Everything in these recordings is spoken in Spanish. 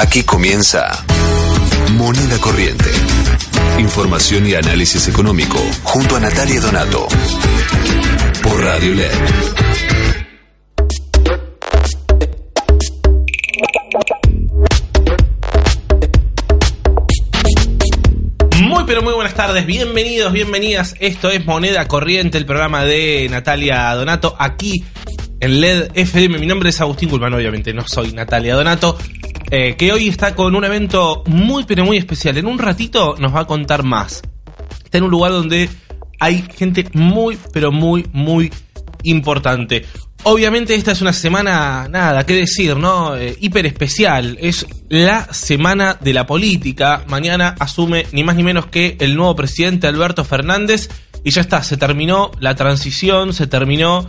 Aquí comienza Moneda Corriente. Información y análisis económico junto a Natalia Donato. Por Radio LED. Muy pero muy buenas tardes, bienvenidos, bienvenidas. Esto es Moneda Corriente, el programa de Natalia Donato, aquí en LED FM. Mi nombre es Agustín Gulman, obviamente no soy Natalia Donato, eh, que hoy está con un evento muy pero muy especial. En un ratito nos va a contar más. Está en un lugar donde hay gente muy pero muy muy importante. Obviamente esta es una semana, nada, qué decir, ¿no? Eh, hiper especial. Es la semana de la política. Mañana asume ni más ni menos que el nuevo presidente Alberto Fernández. Y ya está, se terminó la transición, se terminó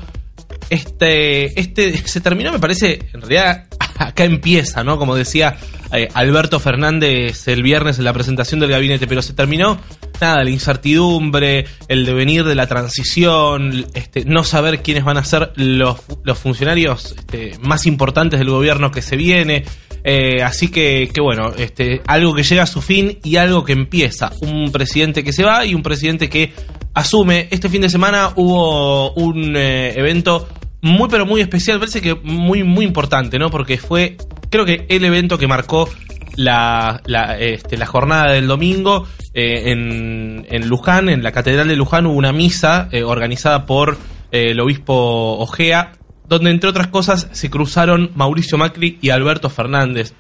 este, este, se terminó, me parece, en realidad acá empieza, ¿no? Como decía eh, Alberto Fernández el viernes en la presentación del gabinete, pero se terminó, nada, la incertidumbre, el devenir de la transición, este, no saber quiénes van a ser los, los funcionarios este, más importantes del gobierno que se viene. Eh, así que, que bueno, este, algo que llega a su fin y algo que empieza. Un presidente que se va y un presidente que asume. Este fin de semana hubo un eh, evento muy pero muy especial, parece que muy muy importante, ¿no? Porque fue, creo que el evento que marcó la, la, este, jornada del domingo eh, en, en, Luján, en la Catedral de Luján hubo una misa eh, organizada por eh, el obispo Ojea, donde entre otras cosas se cruzaron Mauricio Macri y Alberto Fernández.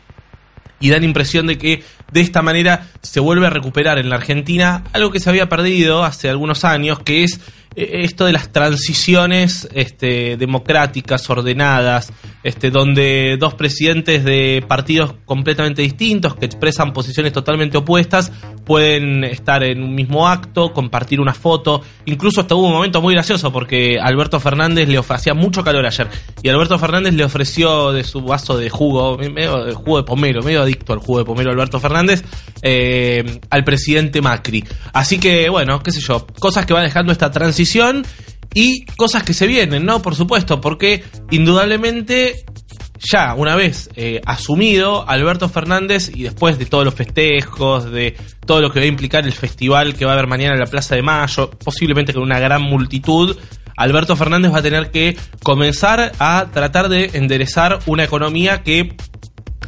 Y da la impresión de que de esta manera se vuelve a recuperar en la Argentina algo que se había perdido hace algunos años, que es esto de las transiciones este, democráticas, ordenadas, este, donde dos presidentes de partidos completamente distintos, que expresan posiciones totalmente opuestas, pueden estar en un mismo acto, compartir una foto. Incluso hasta hubo un momento muy gracioso porque Alberto Fernández le ofrecía mucho calor ayer. Y Alberto Fernández le ofreció de su vaso de jugo, medio de jugo de pomelo, medio adicto al jugo de pomelo Alberto Fernández, eh, al presidente Macri. Así que, bueno, qué sé yo, cosas que va dejando esta transición y cosas que se vienen, ¿no? Por supuesto, porque indudablemente ya una vez eh, asumido Alberto Fernández y después de todos los festejos, de todo lo que va a implicar el festival que va a haber mañana en la Plaza de Mayo, posiblemente con una gran multitud, Alberto Fernández va a tener que comenzar a tratar de enderezar una economía que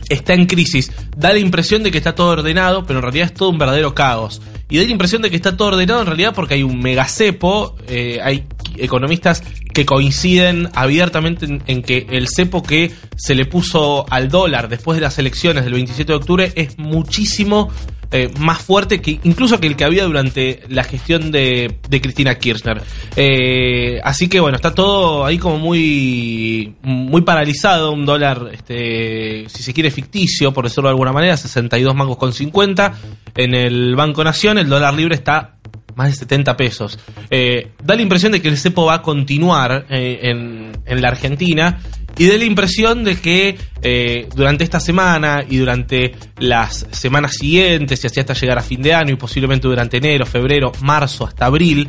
está en crisis. Da la impresión de que está todo ordenado, pero en realidad es todo un verdadero caos. Y da la impresión de que está todo ordenado en realidad porque hay un megacepo, eh, hay economistas que coinciden abiertamente en, que el cepo que se le puso al dólar después de las elecciones del 27 de octubre es muchísimo eh, más fuerte que incluso que el que había durante la gestión de, Cristina Kirchner. Eh, así que bueno, está todo ahí como muy, muy paralizado, un dólar, este, si se quiere, ficticio, por decirlo de alguna manera, 62 mangos con 50. En el Banco Nación el dólar libre está más de 70 pesos. Eh, da la impresión de que el cepo va a continuar en, en la Argentina y da la impresión de que eh, durante esta semana y durante las semanas siguientes y así hasta llegar a fin de año y posiblemente durante enero, febrero, marzo hasta abril,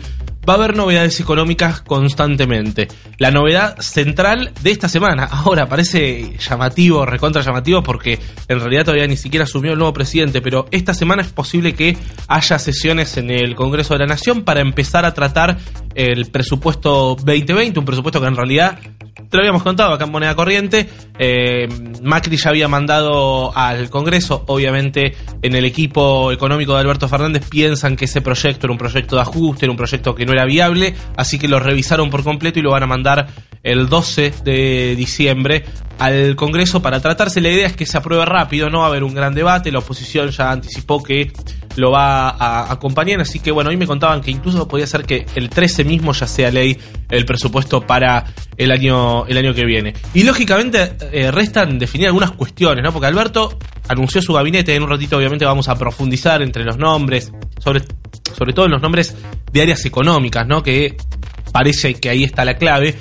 va a haber novedades económicas constantemente. La novedad central de esta semana, ahora parece llamativo, recontra llamativo, porque en realidad todavía ni siquiera asumió el nuevo presidente, pero esta semana es posible que haya sesiones en el Congreso de la Nación para empezar a tratar el presupuesto 2020, un presupuesto que en realidad te lo habíamos contado acá en Moneda Corriente. Eh, Macri ya había mandado al Congreso, obviamente en el equipo económico de Alberto Fernández piensan que ese proyecto era un proyecto de ajuste, era un proyecto que no era viable, así que lo revisaron por completo y lo van a mandar el 12 de diciembre al Congreso para tratarse. La idea es que se apruebe rápido, no va a haber un gran debate, la oposición ya anticipó que lo va a acompañar, así que bueno, hoy me contaban que incluso podría ser que el 13 mismo ya sea ley el presupuesto para el año, el año que viene. Y lógicamente eh, restan definir algunas cuestiones, ¿no? Porque Alberto anunció su gabinete, en un ratito obviamente vamos a profundizar entre los nombres, sobre, sobre todo en los nombres de áreas económicas, ¿no? Que parece que ahí está la clave.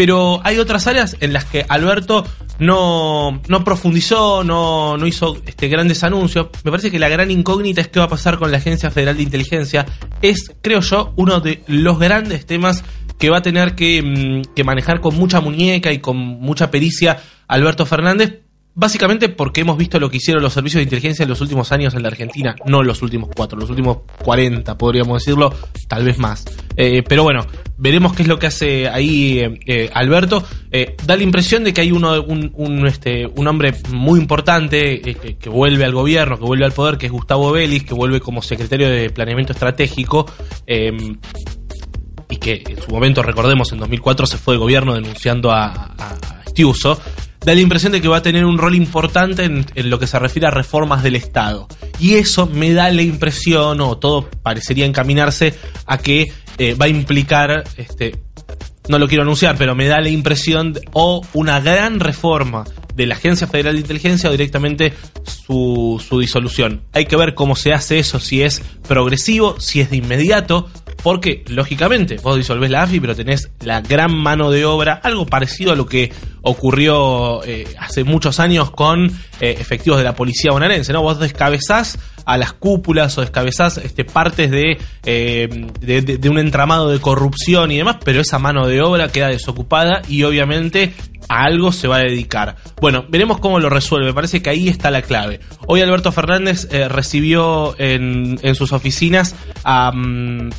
Pero hay otras áreas en las que Alberto no, no profundizó, no, no hizo este, grandes anuncios. Me parece que la gran incógnita es qué va a pasar con la Agencia Federal de Inteligencia. Es, creo yo, uno de los grandes temas que va a tener que, mm, que manejar con mucha muñeca y con mucha pericia Alberto Fernández Básicamente porque hemos visto lo que hicieron los servicios de inteligencia en los últimos años en la Argentina, no los últimos cuatro, los últimos 40, podríamos decirlo, tal vez más. Eh, pero bueno, veremos qué es lo que hace ahí eh, eh, Alberto. da la impresión de que hay uno, un, este, un hombre muy importante que, vuelve al gobierno, que vuelve al poder, que es Gustavo Vélez, que vuelve como secretario de Planeamiento Estratégico y que en su momento, recordemos, en 2004 se fue de gobierno denunciando a, a, Stiuso, da la impresión de que va a tener un rol importante en, lo que se refiere a reformas del Estado. Y eso me da la impresión, o todo parecería encaminarse a que eh, va a implicar, este, no lo quiero anunciar, pero me da la impresión, o una gran reforma de la Agencia Federal de Inteligencia o directamente su, su disolución. Hay que ver cómo se hace eso, si es progresivo, si es de inmediato, porque, lógicamente, vos disolvés la AFI, pero tenés la gran mano de obra, algo parecido a lo que ocurrió eh, hace muchos años con eh, efectivos de la policía bonaerense, ¿no? Vos descabezás a las cúpulas o descabezás este, partes eh, de, de, un entramado de corrupción y demás, pero esa mano de obra queda desocupada y obviamente a algo se va a dedicar. Bueno, veremos cómo lo resuelve. Me parece que ahí está la clave. Hoy Alberto Fernández recibió en, en, sus oficinas a... Mm,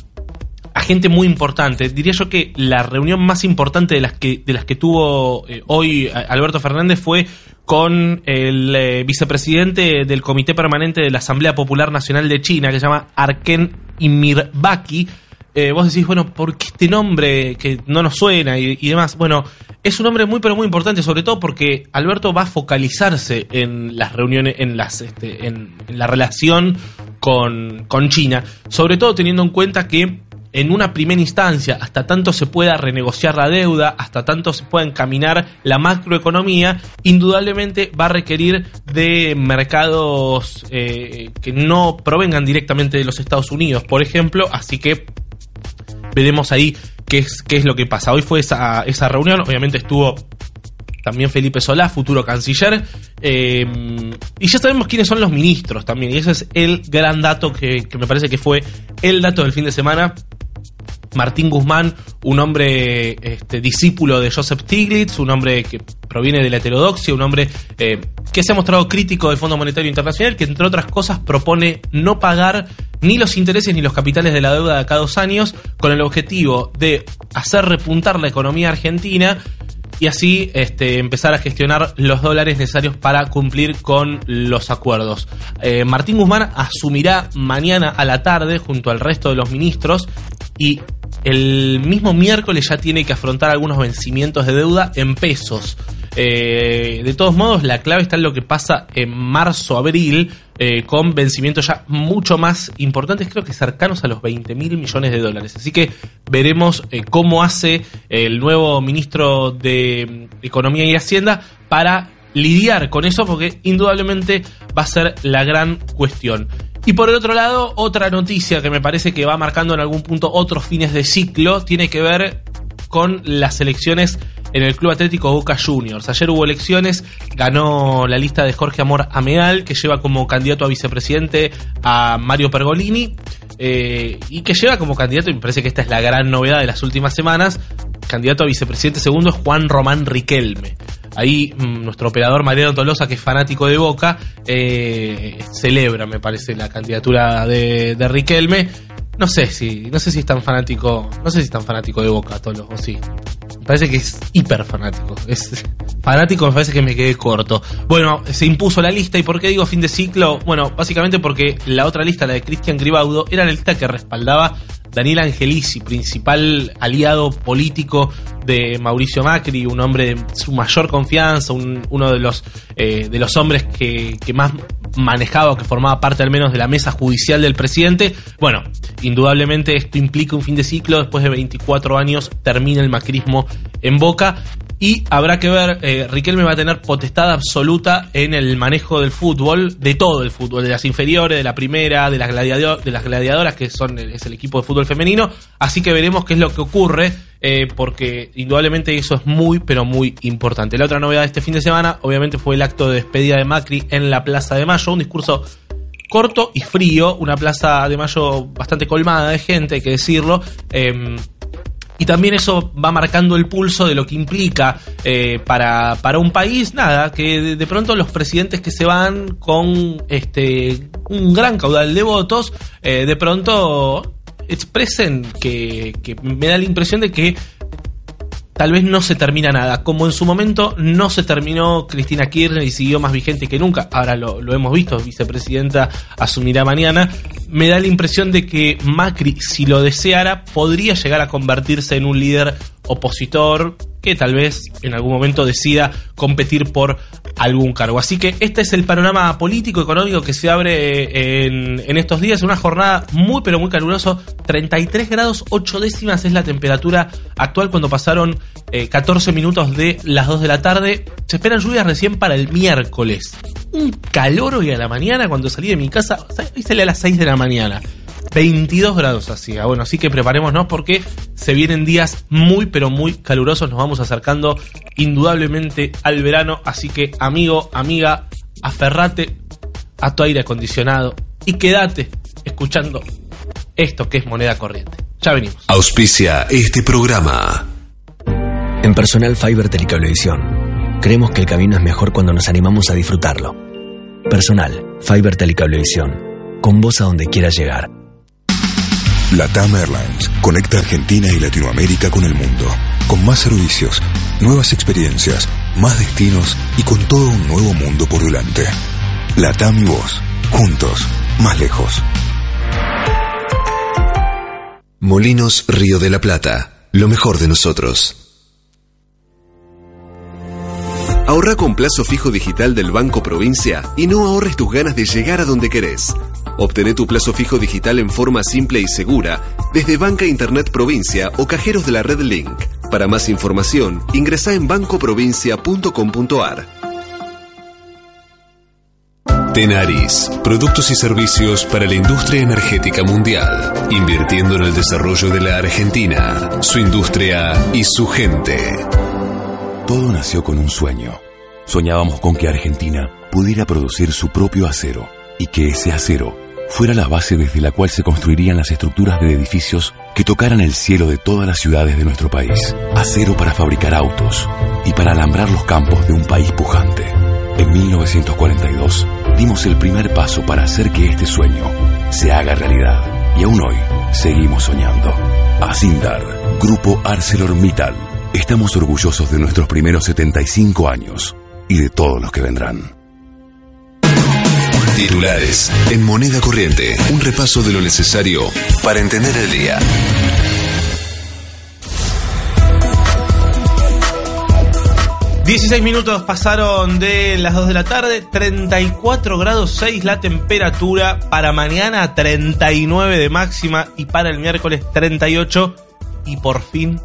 gente muy importante. Diría yo que la reunión más importante de las que, de las que tuvo eh, hoy Alberto Fernández fue con el eh, vicepresidente del Comité Permanente de la Asamblea Popular Nacional de China, que se llama Arken Imirbaki. Eh, vos decís, bueno, ¿por qué este nombre que no nos suena y, demás? Bueno, es un nombre muy pero muy importante, sobre todo porque Alberto va a focalizarse en las reuniones, en las, este, en la relación con, con China, sobre todo teniendo en cuenta que en una primera instancia, hasta tanto se pueda renegociar la deuda, hasta tanto se pueda encaminar la macroeconomía, indudablemente va a requerir de mercados eh, que no provengan directamente de los Estados Unidos, por ejemplo, así que veremos ahí qué es, qué es lo que pasa. Hoy fue esa, esa reunión, obviamente estuvo también Felipe Solá, futuro canciller. Eh, y ya sabemos quiénes son los ministros también. Y ese es el gran dato que, que, me parece que fue el dato del fin de semana. Martín Guzmán, un hombre este, discípulo de Joseph Stiglitz, un hombre que proviene de la heterodoxia, un hombre eh, que se ha mostrado crítico del Fondo Monetario Internacional, que entre otras cosas propone no pagar ni los intereses ni los capitales de la deuda de cada dos años, con el objetivo de hacer repuntar la economía argentina y así este, empezar a gestionar los dólares necesarios para cumplir con los acuerdos. Eh, Martín Guzmán asumirá mañana a la tarde junto al resto de los ministros y el mismo miércoles ya tiene que afrontar algunos vencimientos de deuda en pesos. Eh, de todos modos, la clave está en lo que pasa en marzo-abril, eh, con vencimientos ya mucho más importantes, creo que cercanos a los 20 mil millones de dólares. Así que veremos eh, cómo hace el nuevo ministro de Economía y Hacienda para lidiar con eso, porque indudablemente va a ser la gran cuestión. Y por el otro lado, otra noticia que me parece que va marcando en algún punto otros fines de ciclo tiene que ver con las elecciones en el Club Atlético Boca Juniors. Ayer hubo elecciones, ganó la lista de Jorge Amor Ameal, que lleva como candidato a vicepresidente a Mario Pergolini, eh, y que lleva como candidato, y me parece que esta es la gran novedad de las últimas semanas, candidato a vicepresidente segundo es Juan Román Riquelme. Ahí mm, nuestro operador Mariano Tolosa, que es fanático de Boca, eh, celebra, me parece, la candidatura de, Riquelme. No sé si, no sé si es tan fanático, no sé si es tan fanático de Boca, Tolosa, o sí. Me parece que es hiper fanático. Es fanático, me parece que me quedé corto. Bueno, se impuso la lista. ¿Y por qué digo fin de ciclo? Bueno, básicamente porque la otra lista, la de Cristian Gribaudo, era la lista que respaldaba Daniel Angelici, principal aliado político de Mauricio Macri, un hombre de su mayor confianza, uno de los, eh, de los hombres que, que más manejaba que formaba parte al menos de la mesa judicial del presidente. Bueno, indudablemente esto implica un fin de ciclo. Después de 24 años termina el macrismo en Boca y habrá que ver, eh, Riquelme va a tener potestad absoluta en el manejo del fútbol, de todo el fútbol, de las inferiores, de la primera, de las, de las gladiadoras, que son es el equipo de fútbol femenino. Así que veremos qué es lo que ocurre, eh, porque indudablemente eso es muy, pero muy importante. La otra novedad de este fin de semana, obviamente, fue el acto de despedida de Macri en la Plaza de Mayo, un discurso corto y frío, una Plaza de Mayo bastante colmada de gente, hay que decirlo. Em, y también eso va marcando el pulso de lo que implica eh, para, para, un país, nada, que de, pronto los presidentes que se van con este un gran caudal de votos, eh, de pronto expresen que, que me da la impresión de que tal vez no se termina nada. Como en su momento no se terminó Cristina Kirchner y siguió más vigente que nunca, ahora lo, hemos visto, vicepresidenta asumirá mañana, me da la impresión de que Macri, si lo deseara, podría llegar a convertirse en un líder opositor que tal vez en algún momento decida competir por algún cargo. Así que este es el panorama político, económico que se abre en, en estos días. Una jornada muy pero muy caluroso. 33 grados 8 décimas es la temperatura actual cuando pasaron 14 eh, minutos de las 2 de la tarde. Se esperan lluvias recién para el miércoles. Un calor hoy a la mañana cuando salí de mi casa. Hoy salí a las 6 de la mañana. 22 grados hacía. Bueno, así que preparémonos porque se vienen días muy pero muy calurosos. Nos vamos acercando indudablemente al verano. Así que amigo, amiga, aferrate a tu aire acondicionado y quédate escuchando esto que es moneda corriente. Ya venimos. Auspicia este programa. En Personal Fiber Telecablevisión, creemos que el camino es mejor cuando nos animamos a disfrutarlo. Personal Fiber Telecablevisión, con vos a donde quieras llegar. LATAM Airlines conecta Argentina y Latinoamérica con el mundo, con más servicios, nuevas experiencias, más destinos y con todo un nuevo mundo por delante. LATAM y vos, juntos, más lejos. Molinos Río de la Plata, lo mejor de nosotros. Ahorra con plazo fijo digital del Banco Provincia y no ahorres tus ganas de llegar a donde querés. Obtené tu plazo fijo digital en forma simple y segura desde Banca Internet Provincia o cajeros de la red Link. Para más información, ingresa en bancoprovincia.com.ar. Tenaris, productos y servicios para la industria energética mundial, invirtiendo en el desarrollo de la Argentina, su industria y su gente. Todo nació con un sueño. Soñábamos con que Argentina pudiera producir su propio acero y que ese acero fuera la base desde la cual se construirían las estructuras de edificios que tocaran el cielo de todas las ciudades de nuestro país. Acero para fabricar autos y para alambrar los campos de un país pujante. En 1942 dimos el primer paso para hacer que este sueño se haga realidad. Y aún hoy seguimos soñando. Asindar, Grupo ArcelorMittal. Estamos orgullosos de nuestros primeros 75 años y de todos los que vendrán. Titulares en moneda corriente. Un repaso de lo necesario para entender el día. ...16 minutos pasaron de las 2 de la tarde... ...34 grados 6 la temperatura... ...para mañana 39 de máxima... ...y para el miércoles 38... ...y por fin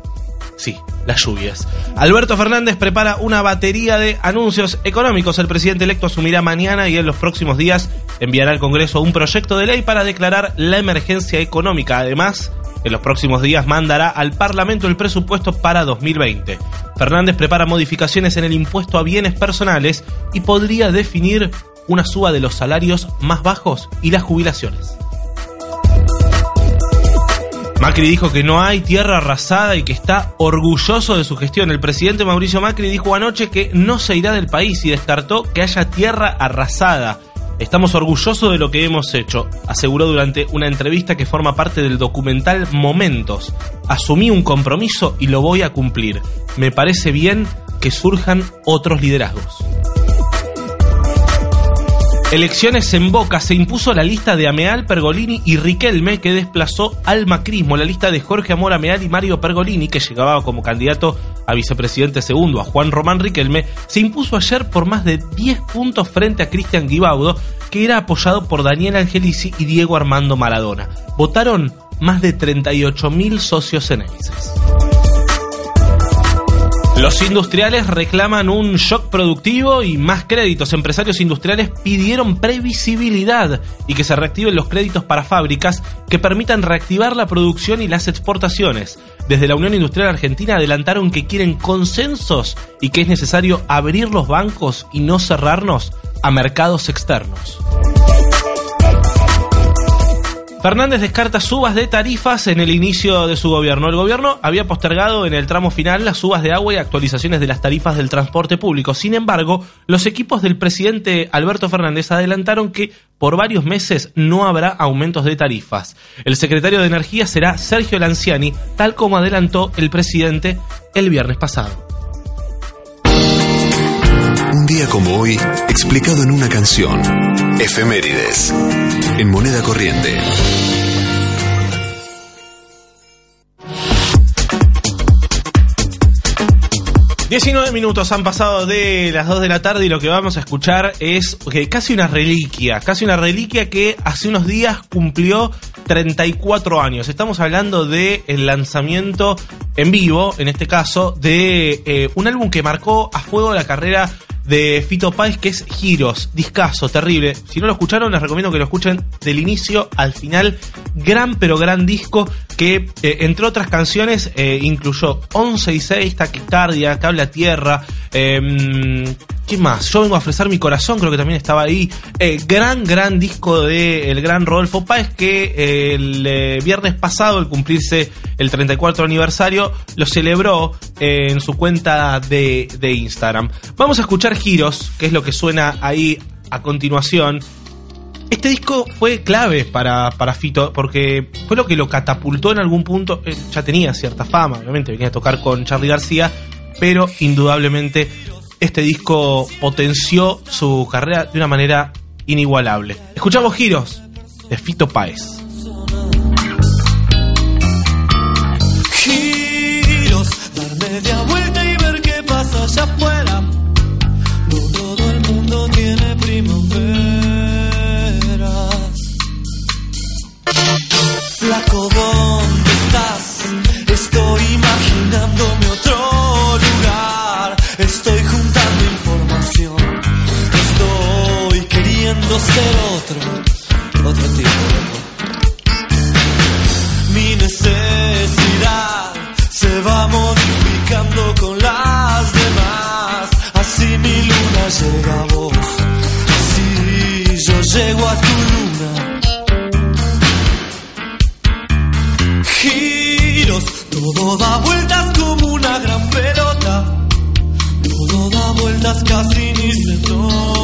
Sí, las lluvias. Alberto Fernández prepara una batería de anuncios económicos. El presidente electo asumirá mañana y en los próximos días enviará al Congreso un proyecto de ley para declarar la emergencia económica. Además, en los próximos días mandará al Parlamento el presupuesto para 2020. Fernández prepara modificaciones en el impuesto a bienes personales y podría definir una suba de los salarios más bajos y las jubilaciones. Macri dijo que no hay tierra arrasada y que está orgulloso de su gestión. El presidente Mauricio Macri dijo anoche que no se irá del país y descartó que haya tierra arrasada. Estamos orgullosos de lo que hemos hecho, aseguró durante una entrevista que forma parte del documental Momentos. Asumí un compromiso y lo voy a cumplir. Me parece bien que surjan otros liderazgos. Elecciones en Boca se impuso la lista de Ameal, Pergolini y Riquelme que desplazó al macrismo. La lista de Jorge Amor Ameal y Mario Pergolini, que llegaba como candidato a vicepresidente segundo a Juan Román Riquelme, se impuso ayer por más de 10 puntos frente a Cristian Guibaudo, que era apoyado por Daniel Angelici y Diego Armando Maradona. Votaron más de 38.000 socios eneises. Los industriales reclaman un shock productivo y más créditos. Empresarios industriales pidieron previsibilidad y que se reactiven los créditos para fábricas que permitan reactivar la producción y las exportaciones. Desde la Unión Industrial Argentina adelantaron que quieren consensos y que es necesario abrir los bancos y no cerrarnos a mercados externos. Fernández descarta subas de tarifas en el inicio de su gobierno. El gobierno había postergado en el tramo final las subas de agua y actualizaciones de las tarifas del transporte público. Sin embargo, los equipos del presidente Alberto Fernández adelantaron que por varios meses no habrá aumentos de tarifas. El secretario de Energía será Sergio Lanciani, tal como adelantó el presidente el viernes pasado. Un día como hoy, explicado en una canción. Efemérides. En moneda corriente. 19 minutos han pasado de las 2 de la tarde y lo que vamos a escuchar es casi una reliquia, casi una reliquia que hace unos días cumplió 34 años. Estamos hablando del el lanzamiento en vivo, en este caso, de eh, un álbum que marcó a fuego la carrera de Fito Páez que es Giros, discaso, terrible. Si no lo escucharon, les recomiendo que lo escuchen del inicio al final. Gran pero gran disco que, eh, entre otras canciones, eh, incluyó 11 y 6, Taquicardia, Cable Tierra, eh, ¿Qué más? Yo vengo a ofrecer mi corazón, creo que también estaba ahí. Eh, gran, gran disco de el gran Rodolfo Páez que el viernes pasado, al cumplirse el 34 aniversario, lo celebró en su cuenta de, de Instagram. Vamos a escuchar Giros, que es lo que suena ahí a continuación. Este disco fue clave para, para Fito porque fue lo que lo catapultó en algún punto. ya tenía cierta fama, obviamente, venía a tocar con Charlie García, pero indudablemente este disco potenció su carrera de una manera inigualable. Escuchamos Giros de Fito Páez. Giros, dar media vuelta y ver qué pasa allá afuera. Mundo tiene primaveras. Flaco, ¿dónde estás? Estoy imaginándome otro lugar. Estoy juntando información. Estoy queriendo ser otro, otro tipo. Todo da vueltas como una gran pelota. Todo da vueltas casi ni se nota.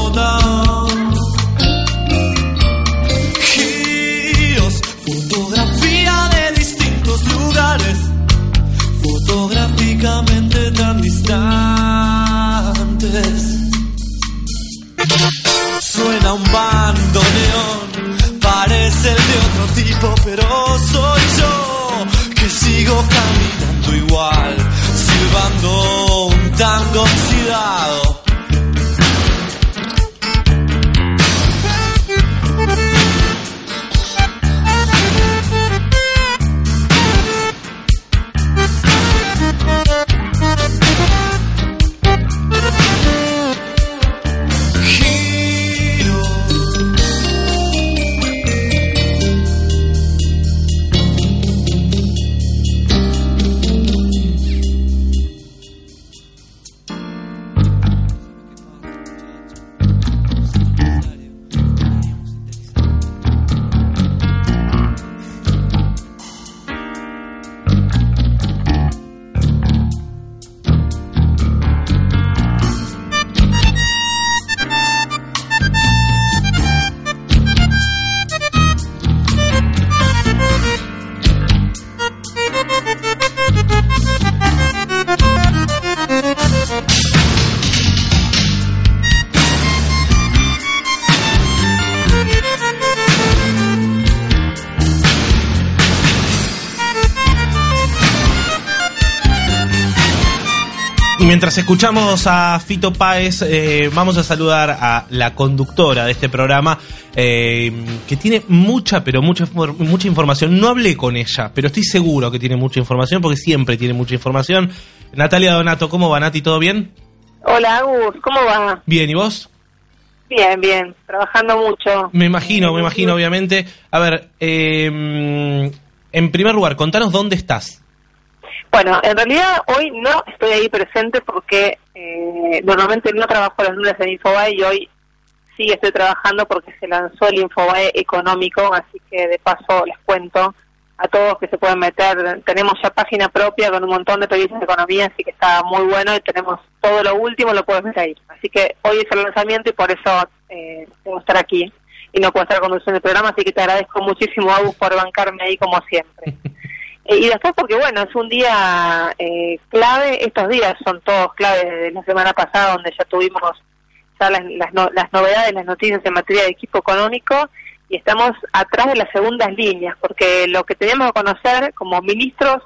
Mientras escuchamos a Fito Páez, eh, vamos a saludar a la conductora de este programa, eh, que tiene mucha, pero mucha, mucha información. No hablé con ella, pero estoy seguro que tiene mucha información, porque siempre tiene mucha información. Natalia Donato, ¿cómo va, Nati? ¿Todo bien? Hola, Agus, ¿cómo va? Bien, ¿y vos? Bien, bien, trabajando mucho. Me imagino, me imagino, obviamente. A ver, eh, en primer lugar, contanos dónde estás. Bueno, en realidad hoy no estoy ahí presente porque eh, normalmente no trabajo los lunes en Infobae y hoy sí estoy trabajando porque se lanzó el Infobae económico, así que de paso les cuento a todos que se pueden meter. Tenemos ya página propia con un montón de periodistas de economía, así que está muy bueno y tenemos todo lo último, lo puedes ver ahí. Así que hoy es el lanzamiento y por eso eh, que estar aquí y no puedo estar conduciendo el programa, así que te agradezco muchísimo, Agus, por bancarme ahí como siempre. Eh, y después porque, bueno, es un día eh, clave, estos días son todos claves desde la semana pasada, donde ya tuvimos ya las, las, no- las novedades, las noticias en materia de equipo económico, y estamos atrás de las segundas líneas, porque lo que tenemos que conocer como ministros,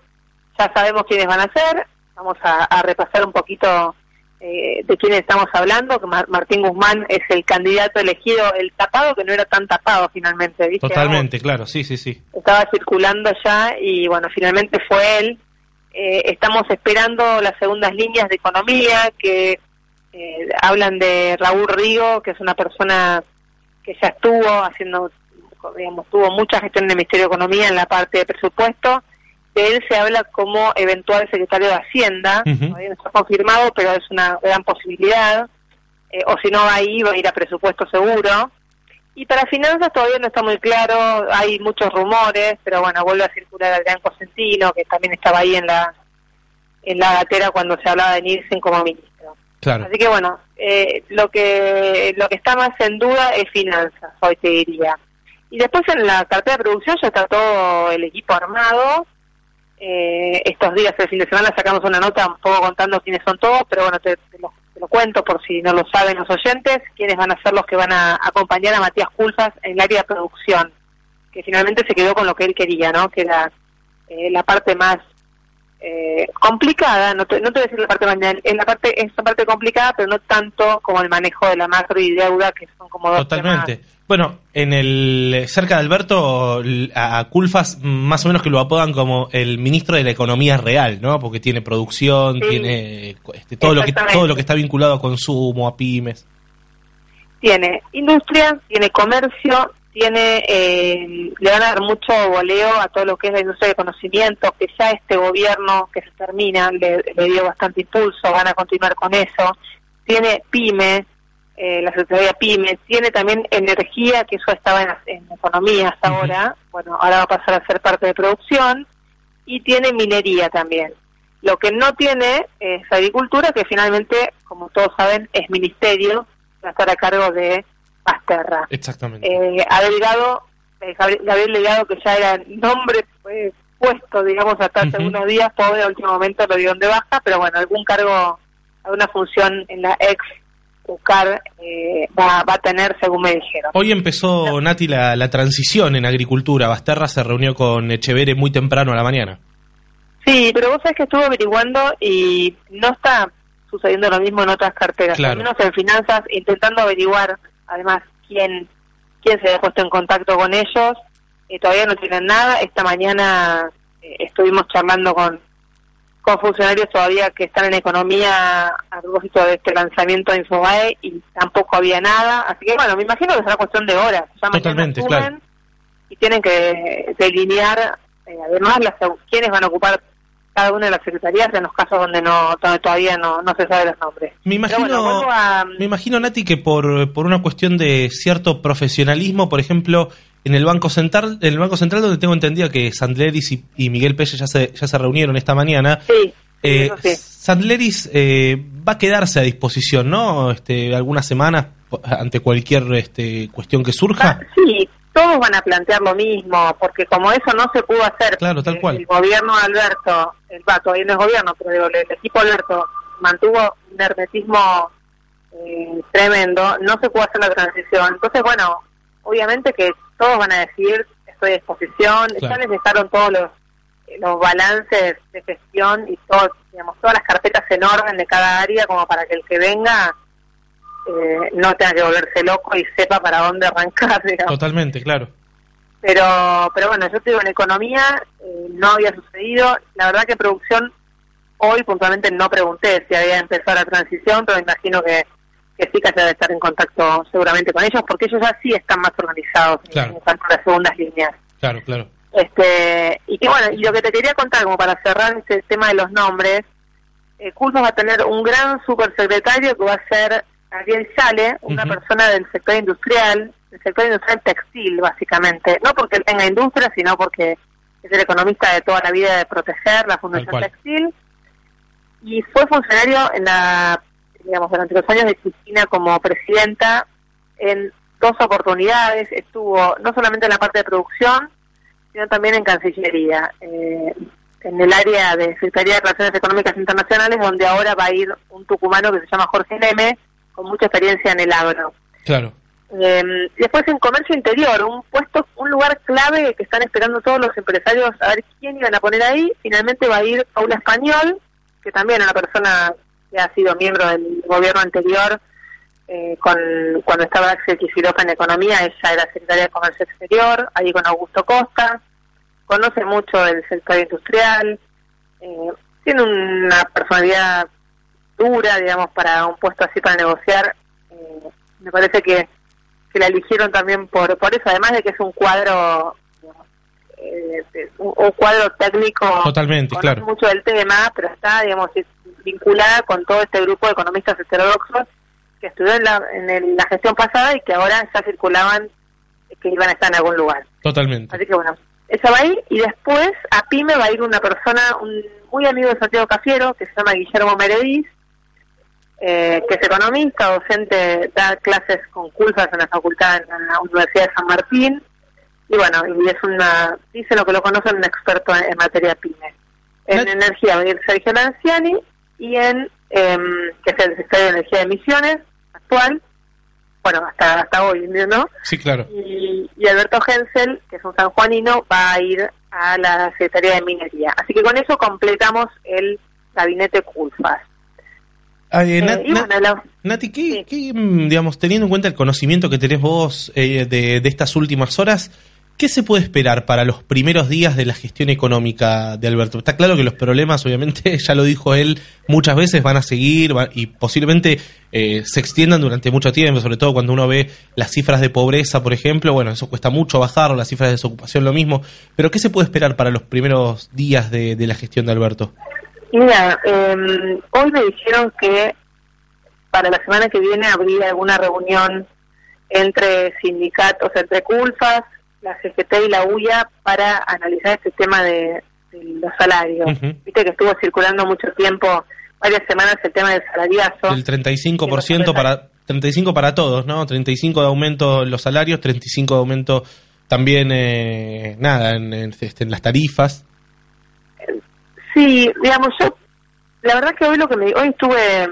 ya sabemos quiénes van a ser, vamos a repasar un poquito eh, de quiénes estamos hablando, que Mar- Martín Guzmán es el candidato elegido, el tapado, que no era tan tapado finalmente, ¿viste? Totalmente, claro, sí, sí, sí. estaba circulando ya y bueno, finalmente fue él. Eh, estamos esperando las segundas líneas de economía que eh, hablan de Raúl Rigo, que es una persona que ya estuvo haciendo, digamos, tuvo mucha gestión en el Ministerio de Economía en la parte de presupuesto. De él se habla como eventual secretario de Hacienda, todavía no está confirmado, pero es una gran posibilidad. Eh, o si no, ahí va a ir a presupuesto seguro. Y para finanzas todavía no está muy claro, hay muchos rumores, pero bueno, vuelve a circular Adrián Cosentino, que también estaba ahí en la en la gatera cuando se hablaba de Nielsen como ministro. Claro. Así que bueno, eh, lo que lo que está más en duda es finanzas, hoy te diría. Y después en la cartera de producción ya está todo el equipo armado. Eh, estos días, el fin de semana, sacamos una nota un poco contando quiénes son todos, pero bueno, te, lo, te lo cuento por si no lo saben los oyentes, quiénes van a ser los que van a acompañar a Matías Culfas en el área de producción, que finalmente se quedó con lo que él quería, ¿no? Que era eh, la parte más eh, complicada, no te, no te voy a decir la parte más, es la parte, es la parte complicada, pero no tanto como el manejo de la macro y deuda, que son como dos Totalmente. temas. Bueno, en el cerca de Alberto, a Culfas más o menos que lo apodan como el ministro de la economía real, ¿no? Porque tiene producción, Sí. tiene este, todo lo que todo lo que está vinculado a consumo, a pymes. tiene industria, tiene comercio, tiene eh, le van a dar mucho voleo a todo lo que es la industria de conocimiento, que ya este gobierno que se termina le, le dio bastante impulso, van a continuar con eso. Tiene pyme, eh, la Secretaría pyme, tiene también energía, que eso estaba en, en economía hasta ahora, bueno, ahora va a pasar a ser parte de producción, y tiene minería también. Lo que no tiene es agricultura, que finalmente, como todos saben, es ministerio, va a estar a cargo de Basterra. Exactamente. Eh, a Delgado, eh, Gabriel Delgado, que ya era nombre eh, puesto, digamos, hasta hace Ujú. unos días, pobre, a último momento lo dieron de baja, pero bueno, algún cargo, alguna función en la ex UCAR eh, va, va a tener, según me dijeron. Hoy empezó, Nati, la, la transición en agricultura. Basterra se reunió con Echevere muy temprano a la mañana. Sí, pero vos sabés que estuve averiguando y no está sucediendo lo mismo en otras carteras, Claro. al menos en finanzas, intentando averiguar además quién quién se había puesto en contacto con ellos. Eh, todavía no tienen nada. Esta mañana eh, estuvimos charlando con, con funcionarios todavía que están en economía a propósito de este lanzamiento de Infobae y tampoco había nada. Así que bueno, me imagino que será cuestión de horas. Ya Totalmente, claro. Y tienen que delinear eh, además las, quiénes van a ocupar cada una de las secretarías en los casos donde no donde todavía no, no se sabe los nombres. Me imagino, bueno, a- me imagino, Nati, que por, por una cuestión de cierto profesionalismo, por ejemplo, en el Banco Central, en el Banco Central donde tengo entendido que Sandleris y, y Miguel Pelle ya se, ya se reunieron esta mañana, Sí, eh, sí. Sandleris eh, va a quedarse a disposición, ¿no? Este, algunas semanas ante cualquier este, cuestión que surja. Ah, sí, todos van a plantear lo mismo, porque como eso no se pudo hacer, Claro, tal el- cual. el gobierno de Alberto, el va, todavía no es gobierno, pero digo, el equipo Alberto mantuvo un hermetismo eh, tremendo, no se pudo hacer la transición. Entonces, bueno, obviamente que todos van a decir, estoy a disposición, Claro. ya les dejaron todos los, los balances de gestión y todo, digamos, todas las carpetas en orden de cada área como para que el que venga eh, no tenga que volverse loco y sepa para dónde arrancar, digamos. Totalmente, claro. Pero, pero bueno, yo te digo, en economía eh, no había sucedido. La verdad que producción, hoy puntualmente no pregunté si había empezado la transición, pero me imagino que, que sí que se debe estar en contacto seguramente con ellos, porque ellos ya sí están más organizados en- Claro. en cuanto a las segundas líneas. Claro, claro. Este, y que bueno, y lo que te quería contar, como para cerrar este tema de los nombres, eh, Culfas va a tener un gran supersecretario que va a ser Ariel Sale, una persona del sector industrial, del sector industrial textil, básicamente. No porque él tenga industria, sino porque es el economista de toda la vida de proteger la Fundación. Textil. Y fue funcionario en la, digamos, durante los años de Cristina como presidenta en dos oportunidades. Estuvo no solamente en la parte de producción, sino también en Cancillería, eh, en el área de Secretaría de Relaciones Económicas Internacionales, donde ahora va a ir un tucumano que se llama Jorge Leme, con mucha experiencia en el agro. Claro. Eh, después en comercio interior, un puesto, un lugar clave que están esperando todos los empresarios a ver quién iban a poner ahí. Finalmente va a ir Paula Español, que también es una persona que ha sido miembro del gobierno anterior, eh, con, cuando estaba Axel Kicillof en Economía, ella era secretaria de Comercio Exterior, ahí con Augusto Costa, conoce mucho el sector industrial, eh, tiene una personalidad dura, digamos, para un puesto así para negociar. Eh, me parece que, que la eligieron también por, por eso, además de que es un cuadro, eh, de- un, un cuadro técnico. Totalmente, conoce claro. mucho del tema, pero está, digamos, vinculada con todo este grupo de economistas heterodoxos que estudió en la, en el- la gestión pasada y que ahora ya circulaban que iban a estar en algún lugar. Totalmente. Así que bueno, esa va a ir y después a PYME va a ir una persona un muy amigo de Santiago Cafiero que se llama Guillermo Meredís, eh, que es economista, docente, da clases con culpas en la facultad en la Universidad de San Martín y bueno, y es una, dice lo que lo conocen, un experto en, en materia PYME. En Nat- energía va a ir Sergio Lanciani y en, em, que es el secretario de Energía de Misiones actual, bueno, hasta, hasta hoy, ¿no? Sí, claro. y, y Alberto Hensel, que es un sanjuanino, va a ir a la Secretaría de Minería. Así que con eso completamos el gabinete Culfas. Ah, eh, Eh, Nat- y Nat- bueno, la- Nati, ¿qué, Sí. qué, mm, digamos, teniendo en cuenta el conocimiento que tenés vos eh, de, de estas últimas horas, ¿qué se puede esperar para los primeros días de la gestión económica de Alberto? Está claro que los problemas, obviamente, ya lo dijo él, muchas veces van a seguir va- y posiblemente eh, se extiendan durante mucho tiempo, sobre todo cuando uno ve las cifras de pobreza, por ejemplo, bueno, eso cuesta mucho bajarlo, las cifras de desocupación lo mismo, pero ¿qué se puede esperar para los primeros días de, de la gestión de Alberto? Mira, em, hoy me dijeron que para la semana que viene habría alguna reunión entre sindicatos, entre Culfas, la CGT y la UIA para analizar este tema de, de los salarios. Viste que estuvo circulando mucho tiempo, varias semanas, el tema del salariazo. El 35% para 35 para todos, ¿no? 35 de aumento en los salarios, 35 de aumento también, eh, nada, en, en, este, en las tarifas. Sí, digamos, yo, la verdad que hoy lo que me, hoy estuve en,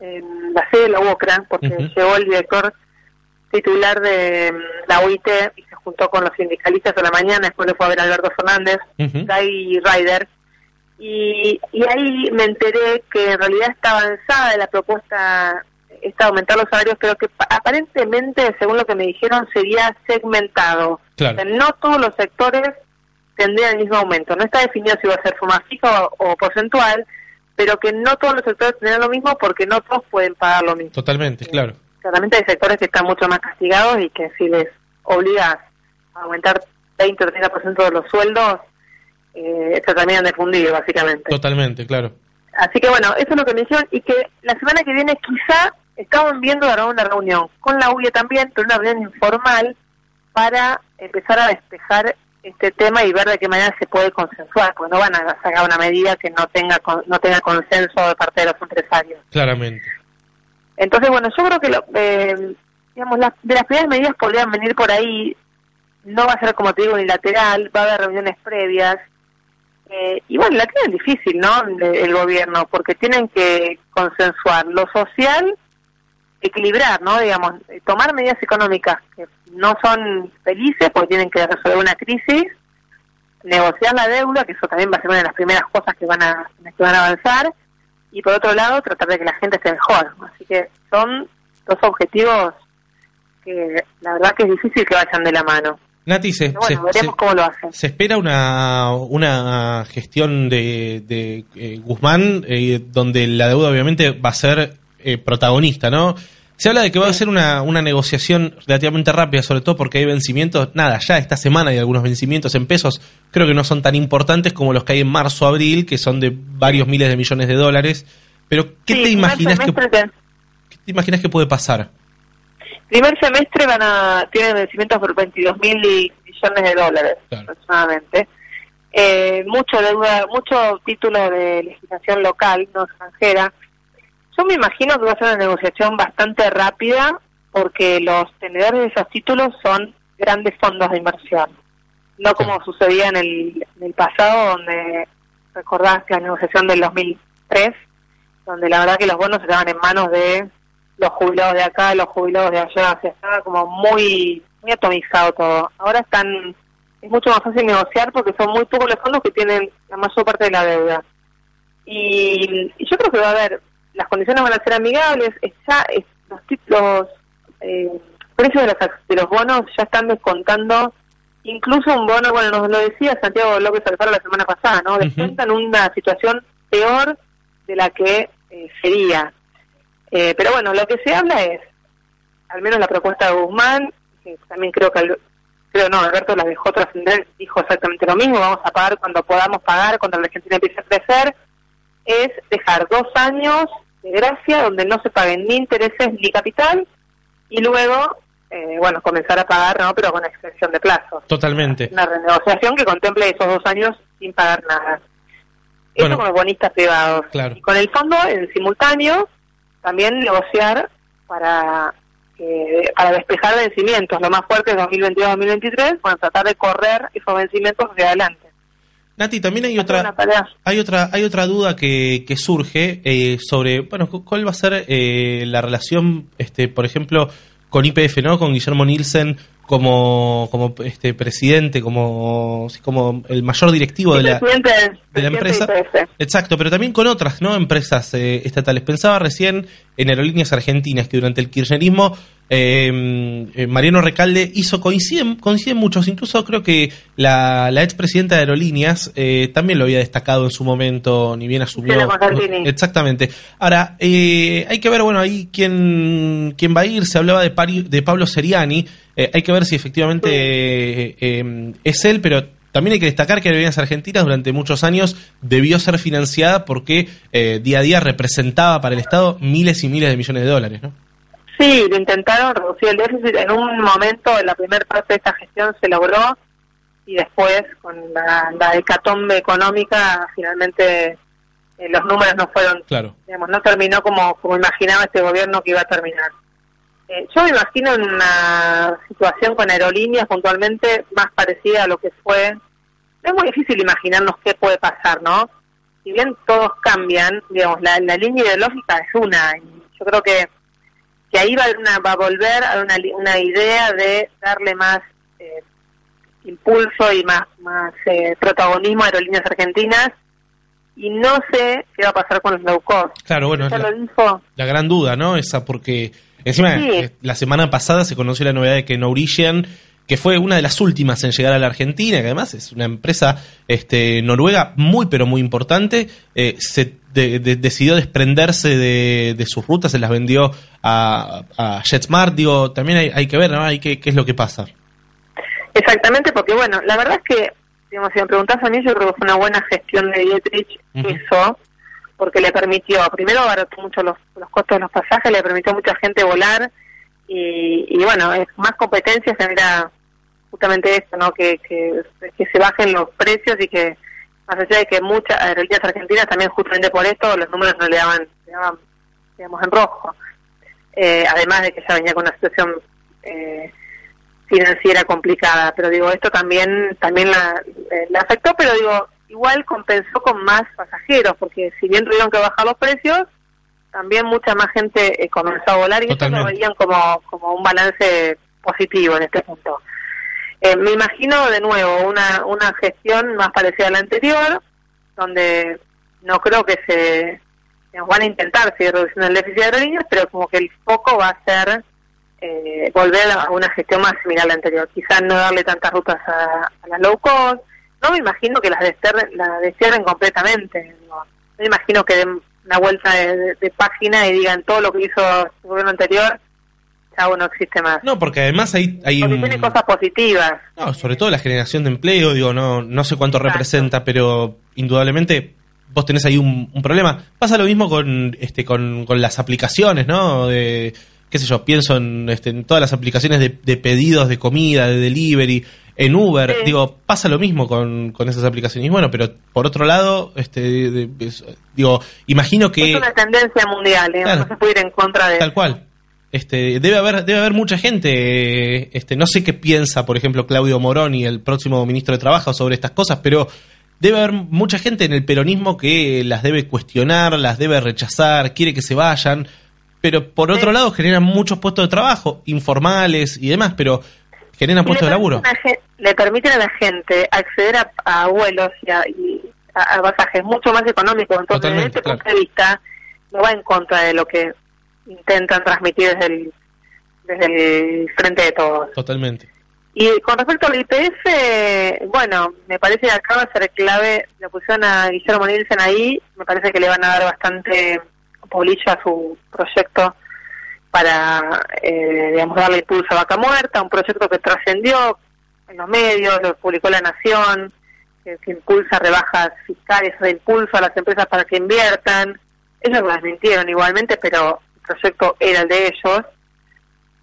en la sede de la UOCRA, porque llegó el director titular de mm, la OIT y se juntó con los sindicalistas a la mañana, después le fue a ver a Alberto Fernández, Ujú. Guy Ryder, y, y ahí me enteré que en realidad está avanzada la propuesta, está aumentar los salarios, pero que pa- aparentemente, según lo que me dijeron, sería segmentado. Claro. O sea, no todos los sectores tendrían el mismo aumento. No está definido si va a ser forma fija o, o porcentual, pero que no todos los sectores tendrán lo mismo porque no todos pueden pagar lo mismo. Totalmente, claro. Claramente hay sectores que están mucho más castigados y que si les obligas a aumentar 20 o 30% de los sueldos, eh, se terminan de fundir, básicamente. Totalmente, claro. Así que bueno, eso es lo que me dijeron y que la semana que viene quizá estaban viendo dar una reunión con la UIA también, pero una reunión informal para empezar a despejar este tema y ver de qué manera se puede consensuar, porque no van a sacar una medida que no tenga no tenga consenso de parte de los empresarios. Claramente. Entonces, bueno, yo creo que lo, eh, digamos, las, de las primeras medidas podrían venir por ahí, no va a ser como te digo unilateral, va a haber reuniones previas, eh, y bueno, la tienen difícil, ¿no? El, el gobierno, porque tienen que consensuar lo social, equilibrar, ¿no? Digamos, eh, tomar medidas económicas que no son felices porque tienen que resolver una crisis, negociar la deuda, que eso también va a ser una de las primeras cosas que van a, que van a avanzar, y por otro lado tratar de que la gente esté mejor. Así que son dos objetivos que la verdad que es difícil que vayan de la mano. Nati, se, bueno, se- veremos se- cómo lo hacen. se espera una, una gestión de, de, eh, Guzmán eh, donde la deuda obviamente va a ser eh, protagonista, ¿no? Se habla de que va a ser una, una negociación relativamente rápida, sobre todo porque hay vencimientos, nada, ya esta semana hay algunos vencimientos en pesos, creo que no son tan importantes como los que hay en marzo, abril, que son de varios miles de millones de dólares. Pero, ¿qué Sí, te imaginas que, semestre te- te imaginas que puede pasar? Primer semestre van a tienen vencimientos por 22 mil millones de dólares Claro. aproximadamente. Eh, mucho deuda, mucho título de legislación local, no extranjera. Yo me imagino que va a ser una negociación bastante rápida porque los tenedores de esos títulos son grandes fondos de inversión. No como sucedía en el, en el pasado, donde recordás la negociación del 2003, donde la verdad que los bonos estaban en manos de los jubilados de acá, los jubilados de allá, o sea, estaba como muy, muy atomizado todo. Ahora están, es mucho más fácil negociar porque son muy pocos los fondos que tienen la mayor parte de la deuda. Y, y yo creo que va a haber, las condiciones van a ser amigables, ya es- los, los eh, precios de los, de los bonos ya están descontando incluso un bono, bueno, nos lo decía Santiago López Alfaro la semana pasada, ¿no? Descuentan una situación peor de la que eh, sería. Eh, pero bueno, lo que se habla es, al menos la propuesta de Guzmán, que también creo que, Al- creo no, Alberto la dejó trascender, dijo exactamente lo mismo, vamos a pagar cuando podamos pagar, cuando la Argentina empiece a crecer, es dejar dos años de gracia donde no se paguen ni intereses ni capital y luego, eh, bueno, comenzar a pagar, ¿no? Pero con extensión de plazo. Totalmente. Una renegociación que contemple esos dos años sin pagar nada. Eso Bueno. con los bonistas privados. Claro. Y con el fondo, en simultáneo, también negociar para que- para despejar vencimientos. Lo más fuerte es 2022-2023, bueno, tratar de correr esos vencimientos hacia adelante. Nati, también hay una otra, hay otra, hay otra duda que, que surge eh, sobre, bueno, cu- cuál va a ser eh, la relación, este, por ejemplo, con IPF, ¿no? Con Guillermo Nielsen como, como este presidente, como, como el mayor directivo de la, de la empresa. IPF. Exacto, pero también con otras ¿no? empresas eh, estatales. Pensaba recién en Aerolíneas Argentinas, que durante el kirchnerismo eh, eh, Mariano Recalde hizo, coinciden, coinciden muchos, incluso creo que la, la expresidenta de Aerolíneas eh, también lo había destacado en su momento, ni bien asumió. Constantini. Exactamente. Ahora, eh, hay que ver, bueno, ahí quién, quién va a ir, se hablaba de, Pari- de Pablo Seriani, eh, hay que ver si efectivamente eh, eh, es él, pero también hay que destacar que Aerolíneas Argentinas durante muchos años debió ser financiada porque eh, día a día representaba para el Estado miles y miles de millones de dólares, ¿no? Sí, lo intentaron reducir el déficit. En un momento, en la primera parte de esta gestión se logró y después, con la, la hecatombe económica, finalmente eh, los números no fueron, Claro. digamos, no terminó como, como imaginaba este gobierno que iba a terminar. Eh, yo me imagino en una situación con aerolíneas puntualmente más parecida a lo que fue. Es muy difícil imaginarnos qué puede pasar, ¿no? Si bien todos cambian, digamos, la, la línea ideológica es una. Y yo creo que que ahí va una, va a volver a una, una idea de darle más eh, impulso y más, más eh, protagonismo a aerolíneas argentinas y no sé qué va a pasar con los low cost. Claro, bueno, Ya la, lo dijo, la gran duda, ¿no? Esa porque encima Sí. eh, la semana pasada se conoció la novedad de que Norwegian que fue una de las últimas en llegar a la Argentina, que además es una empresa este, noruega muy pero muy importante, eh, se de- de- decidió desprenderse de, de sus rutas, se las vendió a, a JetSmart, digo, también hay, hay que ver, ¿no? Hay que, qué es lo que pasa. exactamente, porque bueno, la verdad es que, digamos, si me preguntas a mí, yo creo que fue una buena gestión de Dietrich eso, porque le permitió, primero abarató mucho los, los costos de los pasajes, le permitió a mucha gente volar y, y bueno, es más competencia genera justamente esto, ¿no? Que, que, se bajen los precios y que, más allá de que muchas aerolíneas argentinas también justamente por esto los números no le daban, le daban digamos, en rojo. Eh, además de que ya venía con una situación eh, financiera complicada, pero digo, esto también también la, eh, la afectó, pero digo, igual compensó con más pasajeros, porque si bien tuvieron que bajar los precios, también mucha más gente eh, comenzó a volar y esto lo veían como, como un balance positivo en este punto. Eh, me imagino de nuevo una, una gestión más parecida a la anterior, donde no creo que se digamos, van a intentar seguir reduciendo el déficit de aerolíneas, pero como que el foco va a ser eh, volver a una gestión más similar a la anterior. Quizás no darle tantas rutas a, a las low cost. No me imagino que las desterren, las destierren completamente. No, No me imagino que den una vuelta de, página y digan todo lo que hizo el gobierno anterior, chao, no existe más. No, porque además hay, hay Porque un... tiene cosas positivas. No, sobre todo la generación de empleo, digo, no, no sé cuánto Exacto. representa, pero indudablemente vos tenés ahí un, un problema. Pasa lo mismo con, este, con, con las aplicaciones, ¿no? De, qué sé yo, pienso en, este, en todas las aplicaciones de, de pedidos de comida, de delivery, en Uber, Sí. digo, pasa lo mismo con, con esas aplicaciones. Y bueno, pero por otro lado, este, de- digo, imagino que... Es una tendencia mundial, ¿eh? Claro. no se puede ir en contra de Tal cual. Este, debe haber, debe haber mucha gente, este, no sé qué piensa, por ejemplo, Claudio Moroni, el próximo ministro de Trabajo, sobre estas cosas, pero debe haber mucha gente en el peronismo que las debe cuestionar, las debe rechazar, quiere que se vayan, pero por otro Sí. lado generan muchos puestos de trabajo, informales y demás, pero generan puestos de laburo. le permiten a la gente acceder a, a vuelos y a, y a- a pasajes mucho más económicos. Entonces, Totalmente, desde este claro. punto de vista, no va en contra de lo que intentan transmitir desde el, desde el frente de todos. Totalmente. Y con respecto al IPF, bueno, me parece que acá va a ser clave, le pusieron a Guillermo Nielsen ahí, me parece que le van a dar bastante polillo a su proyecto para, eh, digamos, darle impulso a Vaca Muerta, un proyecto que trascendió en los medios, lo publicó La Nación, que, que impulsa rebajas fiscales o de impulso a las empresas para que inviertan. Ellos lo desmintieron igualmente, pero el proyecto era el de ellos,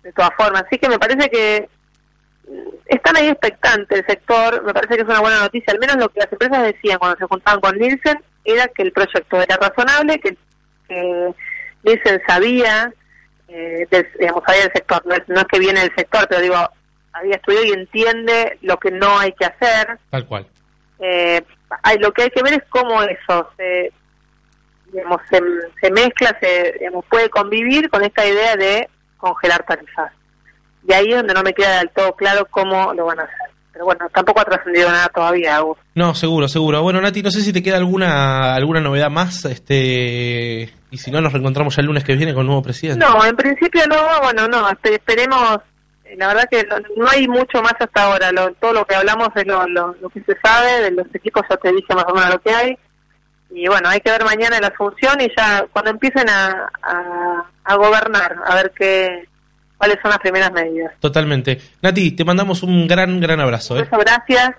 de todas formas. Así que me parece que están ahí expectantes el sector, me parece que es una buena noticia, al menos lo que las empresas decían cuando se juntaban con Nielsen era que el proyecto era razonable, que, que Nielsen sabía, eh, del, digamos, sabía del sector, no es, no es que viene del sector, pero digo, había estudiado y entiende lo que no hay que hacer. Tal cual. Eh, hay, lo que hay que ver es cómo eso se, digamos, se, se mezcla, se digamos, puede convivir con esta idea de congelar tarifas. Y ahí es donde no me queda del todo claro cómo lo van a hacer. Pero bueno, tampoco ha trascendido nada todavía, Agus. No, seguro, seguro. Bueno, Nati, no sé si te queda alguna alguna novedad más, este y si no nos reencontramos ya el lunes que viene con el nuevo presidente. No, en principio no, bueno, no, espe- esperemos, eh, la verdad que no, no hay mucho más hasta ahora, lo- todo lo que hablamos es lo, lo, lo que se sabe, de los equipos ya te dije más o menos lo que hay, y bueno, hay que ver mañana la función y ya cuando empiecen a, a, a gobernar, a ver qué cuáles son las primeras medidas. Totalmente. Nati, te mandamos un gran, gran abrazo. Un ¿eh? beso, gracias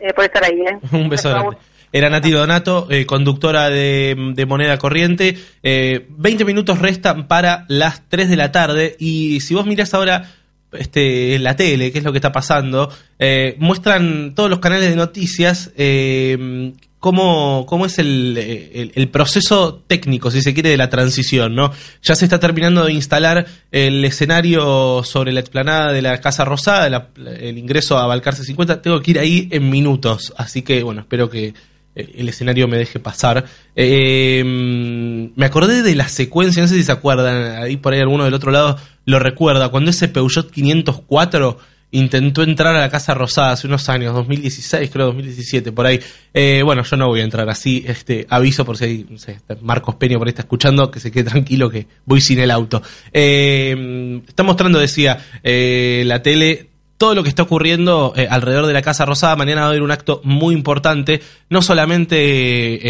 eh, por estar ahí. ¿eh? Un beso grande. Era Nati Donato, eh, conductora de, Moneda Corriente. Eh, 20 minutos restan para las 3 de la tarde. Y si vos mirás ahora este, la tele, qué es lo que está pasando, eh, muestran todos los canales de noticias eh, cómo, cómo es el, proceso técnico, si se quiere, de la transición. ¿no? Ya se está terminando de instalar el escenario sobre la explanada de la Casa Rosada, el ingreso a Balcarce 50. Tengo que ir ahí en minutos, así que bueno, espero que el escenario me deje pasar. Eh, me acordé de la secuencia, no sé si se acuerdan, ahí por ahí alguno del otro lado lo recuerda, cuando ese Peugeot 504 intentó entrar a la Casa Rosada hace unos años, 2016, creo 2017, por ahí. Eh, bueno, yo no voy a entrar así, este aviso por si hay, sé, Marcos Peña por ahí está escuchando, que se quede tranquilo que voy sin el auto. Eh, está mostrando, decía, la tele todo lo que está ocurriendo eh, alrededor de la Casa Rosada. Mañana va a haber un acto muy importante, no solamente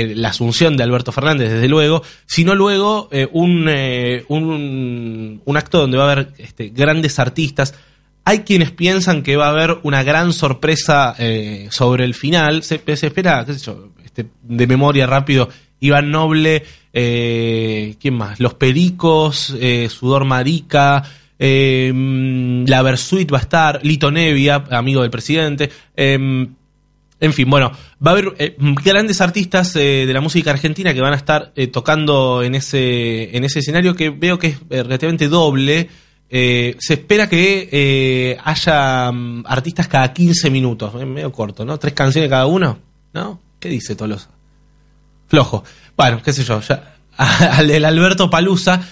eh, la asunción de Alberto Fernández, desde luego, sino luego eh, un, eh, un, un acto donde va a haber este, grandes artistas. Hay quienes piensan que va a haber una gran sorpresa eh, sobre el final. Se, se espera, qué sé yo, este, de memoria rápido, Iván Noble, eh, ¿quién más? Los Pericos, eh, Sudor Marica, eh, la Versuit va a estar, Lito Nevia, amigo del presidente. eh, en fin, bueno, va a haber eh, grandes artistas eh, de la música argentina que van a estar eh, tocando en ese, en ese escenario que veo que es relativamente doble. Se espera que haya mm, artistas cada 15 minutos, medio corto, ¿no? Tres canciones cada uno, ¿no? ¿Qué dice Tolosa? Flojo. Bueno, qué sé yo, ya. Al Alberto Palusa.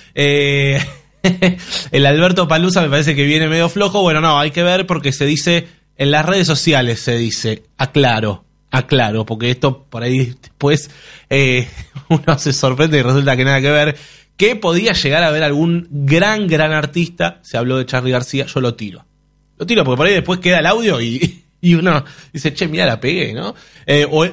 el Alberto Palusa me parece que viene medio flojo. Bueno, no, hay que ver porque se dice. En las redes sociales se dice, aclaro, aclaro, porque esto por ahí después eh, uno se sorprende y resulta que nada que ver. Que podía llegar a ver algún gran, gran artista. Se habló de Charlie García, yo lo tiro. Lo tiro porque por ahí después queda el audio y, y uno dice, che, mira, la pegué, ¿no? Eh, o,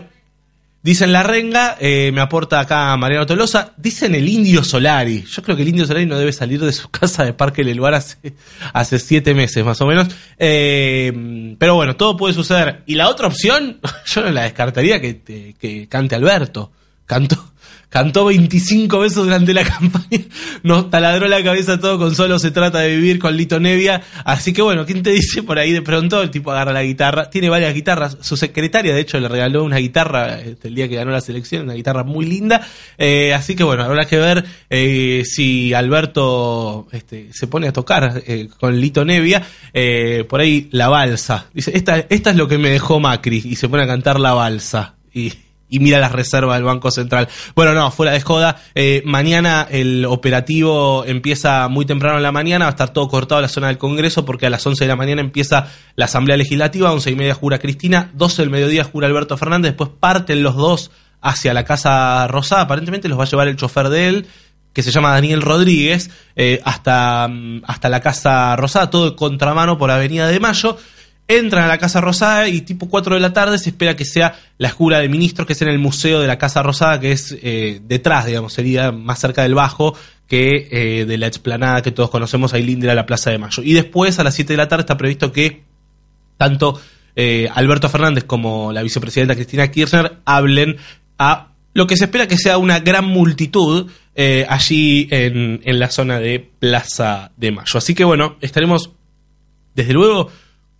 Dicen La Renga, eh, me aporta acá Mariano Tolosa. Dicen el Indio Solari. Yo creo que el Indio Solari no debe salir de su casa de Parque del Lugar hace, hace siete meses más o menos. Eh, pero bueno, todo puede suceder. Y la otra opción, yo no la descartaría que, que cante Alberto. cantó cantó 25 veces durante la campaña, nos taladró la cabeza todo con solo se trata de vivir con Lito Nevia, así que bueno, ¿quién te dice por ahí de pronto? El tipo agarra la guitarra, tiene varias guitarras, su secretaria de hecho le regaló una guitarra este, el día que ganó la selección, una guitarra muy linda, eh, así que bueno, habrá que ver eh, si Alberto este, se pone a tocar eh, con Lito Nevia, por ahí la balsa, dice, esta, esta es lo que me dejó Macri, y se pone a cantar la balsa, y y mira las reservas del Banco Central. Bueno, no, fuera de joda. Eh, mañana el operativo empieza muy temprano en la mañana, va a estar todo cortado la zona del Congreso porque a las 11 de la mañana empieza la Asamblea Legislativa, 11 y media jura Cristina, 12 del mediodía jura Alberto Fernández, después parten los dos hacia la Casa Rosada, aparentemente los va a llevar el chofer de él que se llama Daniel Rodríguez, eh, hasta, mm, hasta la Casa Rosada, todo de contramano por Avenida de Mayo entran a la Casa Rosada y tipo 4 de la tarde se espera que sea la jura de ministros, que es en el Museo de la Casa Rosada, que es eh, detrás, digamos, sería más cerca del Bajo que eh, de la explanada que todos conocemos, ahí linda la Plaza de Mayo. Y después, a las 7 de la tarde, está previsto que tanto eh, Alberto Fernández como la vicepresidenta Cristina Kirchner hablen a lo que se espera que sea una gran multitud allí en, en la zona de Plaza de Mayo. Así que bueno, estaremos desde luego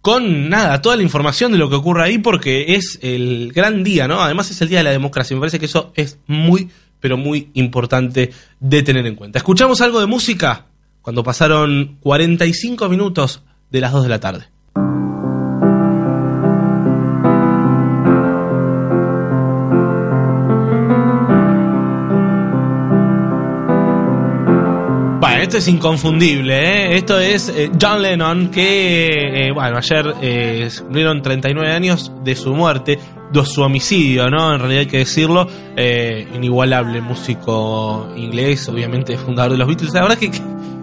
con nada, toda la información de lo que ocurre ahí porque es el gran día, ¿no? Además es el Día de la Democracia. Me parece que eso es muy, pero muy importante de tener en cuenta. ¿Escuchamos algo de música? Cuando pasaron 45 minutos de las 2 de la tarde. Esto es inconfundible, ¿eh? Esto es eh, John Lennon, que, eh, bueno, ayer eh, cumplieron 39 años de su muerte, de su homicidio, ¿no? En realidad hay que decirlo, inigualable músico inglés, obviamente fundador de los Beatles. La verdad que,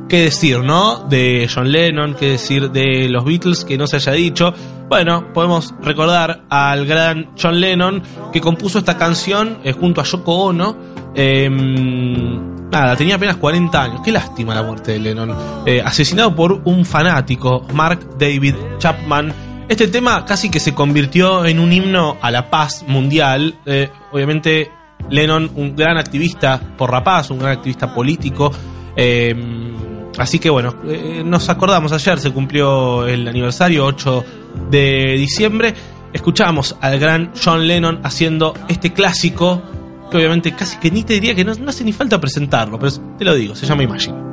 qué decir, ¿no? De John Lennon, qué decir de los Beatles que no se haya dicho. Bueno, podemos recordar al gran John Lennon que compuso esta canción junto a Yoko Ono. Em, Nada, tenía apenas 40 años. Qué lástima la muerte de Lennon. Eh, asesinado por un fanático, Mark David Chapman. Este tema casi que se convirtió en un himno a la paz mundial. Eh, obviamente, Lennon, un gran activista por la paz, un gran activista político. Eh, así que bueno, nos acordamos ayer, se cumplió el aniversario 8 de diciembre. Escuchamos al gran John Lennon haciendo este clásico que obviamente casi que ni te diría que no, no hace ni falta presentarlo, pero te lo digo, se llama Imagine.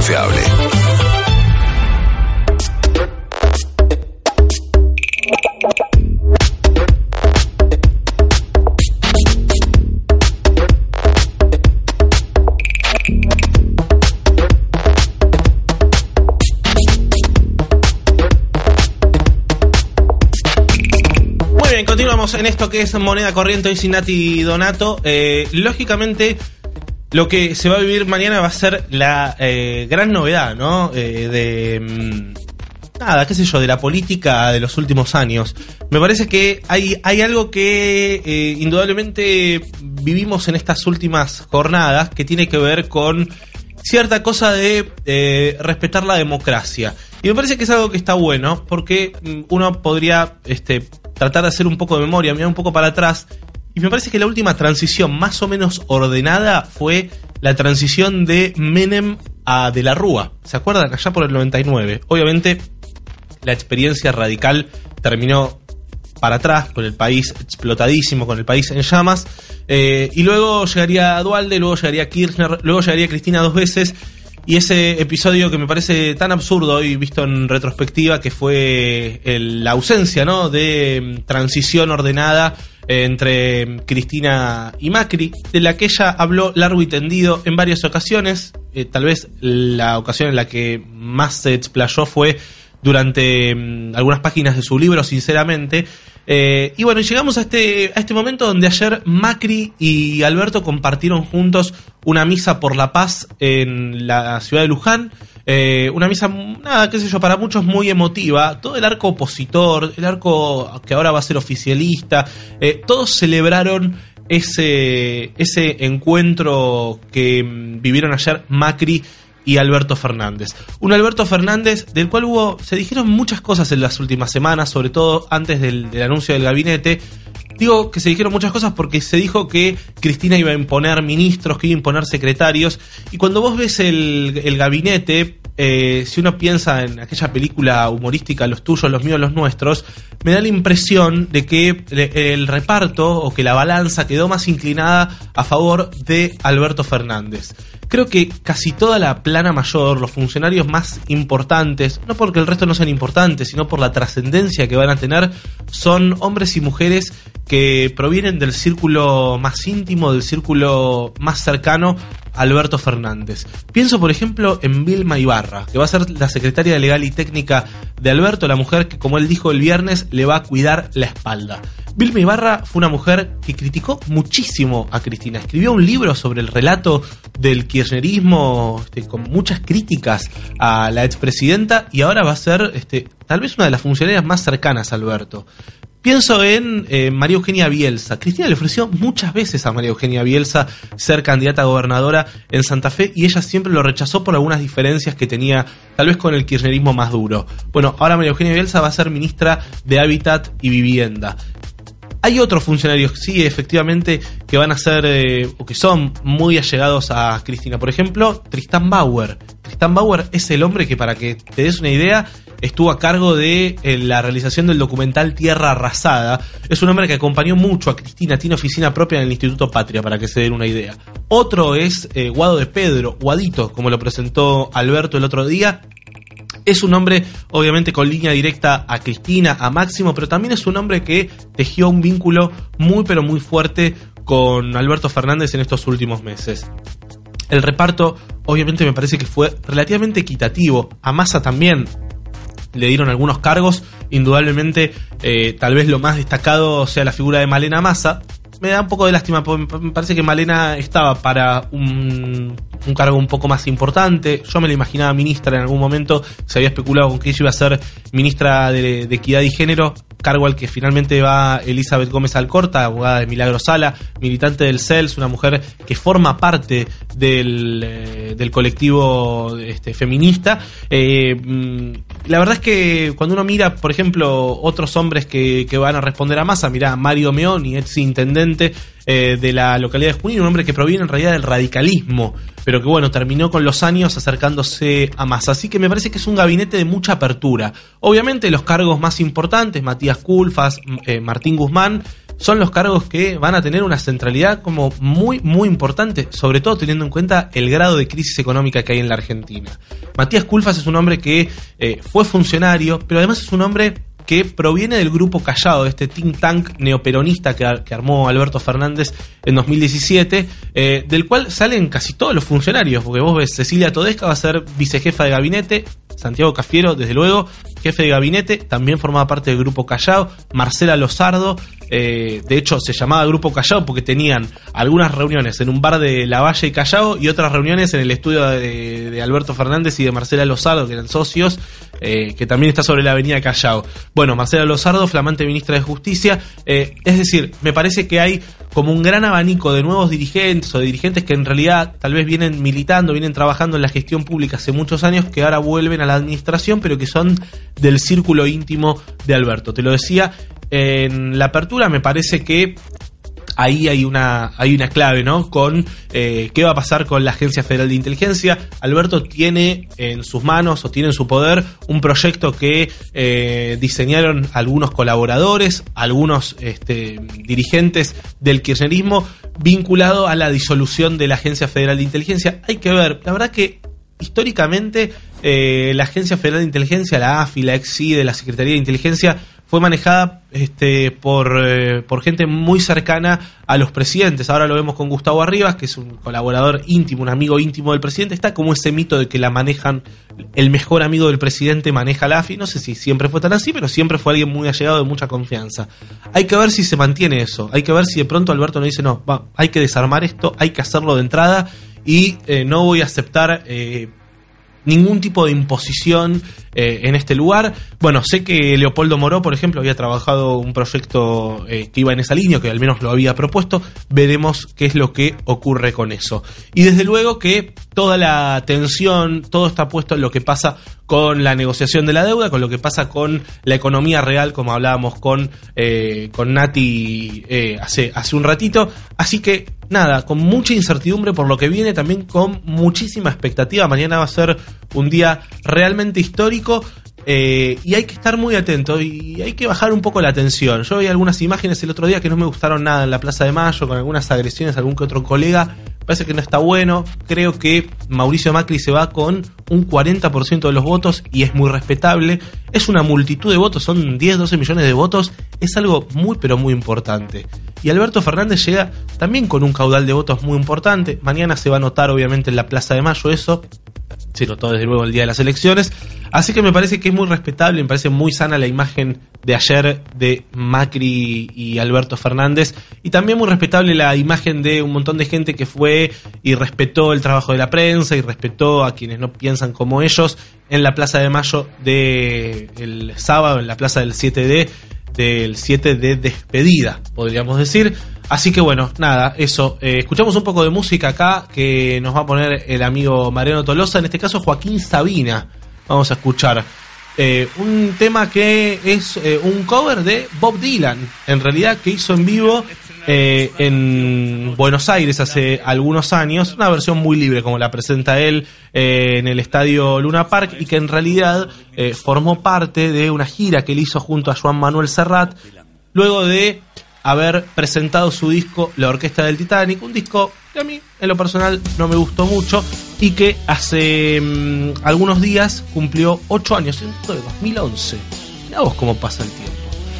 Confiable. Continuamos en esto que es moneda corriente hoy sin Nati Donato. Eh, lógicamente, lo que se va a vivir mañana va a ser la eh, gran novedad, ¿no? Eh, de. mm, Nada, qué sé yo, de la política de los últimos años. Me parece que hay, hay algo que eh, indudablemente vivimos en estas últimas jornadas que tiene que ver con cierta cosa de eh, respetar la democracia. Y me parece que es algo que está bueno, porque mm, uno podría este, tratar de hacer un poco de memoria, mirar un poco para atrás. Y me parece que la última transición más o menos ordenada fue la transición de Menem a De la Rúa. ¿Se acuerdan? Allá por el 99. Obviamente, la experiencia radical terminó para atrás, con el país explotadísimo, con el país en llamas. Eh, y luego llegaría Dualde, luego llegaría Kirchner, luego llegaría Cristina dos veces. Y ese episodio que me parece tan absurdo hoy visto en retrospectiva, que fue la ausencia ¿no? de mm, transición ordenada entre Cristina y Macri, de la que ella habló largo y tendido en varias ocasiones. Eh, tal vez la ocasión en la que más se explayó fue durante mm, algunas páginas de su libro, sinceramente. Eh, y bueno, llegamos a este, a este momento donde ayer Macri y Alberto compartieron juntos una misa por la paz en la ciudad de Luján. Eh, una misa, nada, qué sé yo, para muchos muy emotiva. Todo el arco opositor, el arco que ahora va a ser oficialista, eh, todos celebraron ese, ese encuentro que mm, vivieron ayer Macri y Alberto Fernández. Un Alberto Fernández del cual hubo, se dijeron muchas cosas en las últimas semanas, sobre todo antes del, del anuncio del gabinete. Digo que se dijeron muchas cosas porque se dijo que Cristina iba a imponer ministros, que iba a imponer secretarios. Y cuando vos ves el, el gabinete, eh, si uno piensa en aquella película humorística, los tuyos, los míos, los nuestros, me da la impresión de que el reparto o que la balanza quedó más inclinada a favor de Alberto Fernández. Creo que casi toda la plana mayor, los funcionarios más importantes, no porque el resto no sean importantes, sino por la trascendencia que van a tener, son hombres y mujeres que provienen del círculo más íntimo, del círculo más cercano Alberto Fernández. Pienso, por ejemplo, en Vilma Ibarra, que va a ser la secretaria legal y técnica de Alberto, la mujer que, como él dijo el viernes, le va a cuidar la espalda. Vilma Ibarra fue una mujer que criticó muchísimo a Cristina. Escribió un libro sobre el relato del kirchnerismo este, con muchas críticas a la expresidenta y ahora va a ser este, tal vez una de las funcionarias más cercanas a Alberto. Pienso en eh, María Eugenia Bielsa. Cristina le ofreció muchas veces a María Eugenia Bielsa ser candidata a gobernadora en Santa Fe y ella siempre lo rechazó por algunas diferencias que tenía tal vez con el kirchnerismo más duro. Bueno, ahora María Eugenia Bielsa va a ser ministra de Hábitat y Vivienda. Hay otros funcionarios, sí, efectivamente, que van a ser eh, o que son muy allegados a Cristina. Por ejemplo, Tristán Bauer. Tristán Bauer es el hombre que, para que te des una idea, estuvo a cargo de eh, la realización del documental Tierra Arrasada. Es un hombre que acompañó mucho a Cristina, tiene oficina propia en el Instituto Patria, para que se den una idea. Otro es eh, Guado de Pedro, Guadito, como lo presentó Alberto el otro día, es un hombre, obviamente, con línea directa a Cristina, a Máximo, pero también es un hombre que tejió un vínculo muy, pero muy fuerte con Alberto Fernández en estos últimos meses. El reparto, obviamente, me parece que fue relativamente equitativo. A Massa también le dieron algunos cargos. Indudablemente, eh, tal vez lo más destacado sea la figura de Malena Massa. Me da un poco de lástima, porque me parece que Malena estaba para un, cargo un poco más importante. Yo me la imaginaba ministra en algún momento. Se había especulado con que ella iba a ser ministra de Equidad y Género, cargo al que finalmente va Elizabeth Gómez Alcorta, abogada de Milagro Sala, militante del CELS, una mujer que forma parte del, eh, del colectivo este, feminista. Eh, mm, la verdad es que cuando uno mira, por ejemplo, otros hombres que, que van a responder a masa, mira Mario Meoni, ex intendente eh, de la localidad de Junín, un hombre que proviene en realidad del radicalismo, pero que bueno, terminó con los años acercándose a Massa. Así que me parece que es un gabinete de mucha apertura. Obviamente los cargos más importantes, Matías Culfas, eh, Martín Guzmán, son los cargos que van a tener una centralidad como muy, muy importante, sobre todo teniendo en cuenta el grado de crisis económica que hay en la Argentina. Matías Culfas es un hombre que eh, fue funcionario, pero además es un hombre que proviene del grupo Callado, este think tank neoperonista que, armó Alberto Fernández en 2017, eh, del cual salen casi todos los funcionarios, porque vos ves, Cecilia Todesca va a ser vicejefa de gabinete, Santiago Cafiero, desde luego, jefe de gabinete, también formaba parte del grupo Callao, Marcela Lozardo, eh, de hecho se llamaba Grupo Callao porque tenían algunas reuniones en un bar de La Valle y Callao y otras reuniones en el estudio de, Alberto Fernández y de Marcela Lozardo, que eran socios, eh, que también está sobre la avenida Callao. Bueno, Marcela Lozardo, flamante ministra de Justicia, eh, es decir, me parece que hay como un gran abanico de nuevos dirigentes o de dirigentes que en realidad tal vez vienen militando, vienen trabajando en la gestión pública hace muchos años, que ahora vuelven a la administración, pero que son del círculo íntimo de Alberto. Te lo decía en la apertura, me parece que ahí hay una, hay una clave, ¿no? Con eh, qué va a pasar con la Agencia Federal de Inteligencia. Alberto tiene en sus manos o tiene en su poder un proyecto que eh, diseñaron algunos colaboradores, algunos este, dirigentes del kirchnerismo vinculado a la disolución de la Agencia Federal de Inteligencia. Hay que ver, la verdad que históricamente eh, la Agencia Federal de Inteligencia, la AFI, la EXI de la Secretaría de Inteligencia, fue manejada este, por, eh, por gente muy cercana a los presidentes. Ahora lo vemos con Gustavo Arribas, que es un colaborador íntimo, un amigo íntimo del presidente. Está como ese mito de que la manejan, el mejor amigo del presidente maneja la AFI. No sé si siempre fue tan así, pero siempre fue alguien muy allegado de mucha confianza. Hay que ver si se mantiene eso. Hay que ver si de pronto Alberto no dice, no, va, hay que desarmar esto, hay que hacerlo de entrada y eh, no voy a aceptar... Eh, ningún tipo de imposición eh, en este lugar. Bueno, sé que Leopoldo Moró, por ejemplo, había trabajado un proyecto eh, que iba en esa línea, que al menos lo había propuesto. Veremos qué es lo que ocurre con eso. Y desde luego que toda la atención, todo está puesto en lo que pasa con la negociación de la deuda, con lo que pasa con la economía real, como hablábamos con, eh, con Nati hace, hace un ratito. Así que nada, con mucha incertidumbre por lo que viene, también con muchísima expectativa. Mañana va a ser un día realmente histórico. Eh, y hay que estar muy atento y hay que bajar un poco la tensión. Yo vi algunas imágenes el otro día que no me gustaron nada en la Plaza de Mayo, con algunas agresiones a algún que otro colega. Parece que no está bueno. Creo que Mauricio Macri se va con un 40% de los votos y es muy respetable. Es una multitud de votos, son 10, 12 millones de votos. Es algo muy, pero muy importante. Y Alberto Fernández llega también con un caudal de votos muy importante. Mañana se va a notar, obviamente, en la Plaza de Mayo eso. Se notó desde luego el día de las elecciones. Así que me parece que es muy respetable, me parece muy sana la imagen de ayer de Macri y Alberto Fernández. Y también muy respetable la imagen de un montón de gente que fue y respetó el trabajo de la prensa y respetó a quienes no piensan como ellos en la Plaza de Mayo del sábado, en la Plaza del 7D, del 7 de despedida, podríamos decir. Así que bueno, nada, eso. Eh, escuchamos un poco de música acá que nos va a poner el amigo Mariano Tolosa, en este caso Joaquín Sabina. Vamos a escuchar eh, un tema que es eh, un cover de Bob Dylan, en realidad que hizo en vivo en Buenos Aires hace algunos años, una versión muy libre como la presenta él en el estadio Luna Park y que en realidad formó parte de una gira que él hizo junto a Juan Manuel Serrat, luego de haber presentado su disco La Orquesta del Titanic, un disco que a mí en lo personal no me gustó mucho y que hace mm, algunos días cumplió 8 años, en de 2011. Mira vos cómo pasa el tiempo.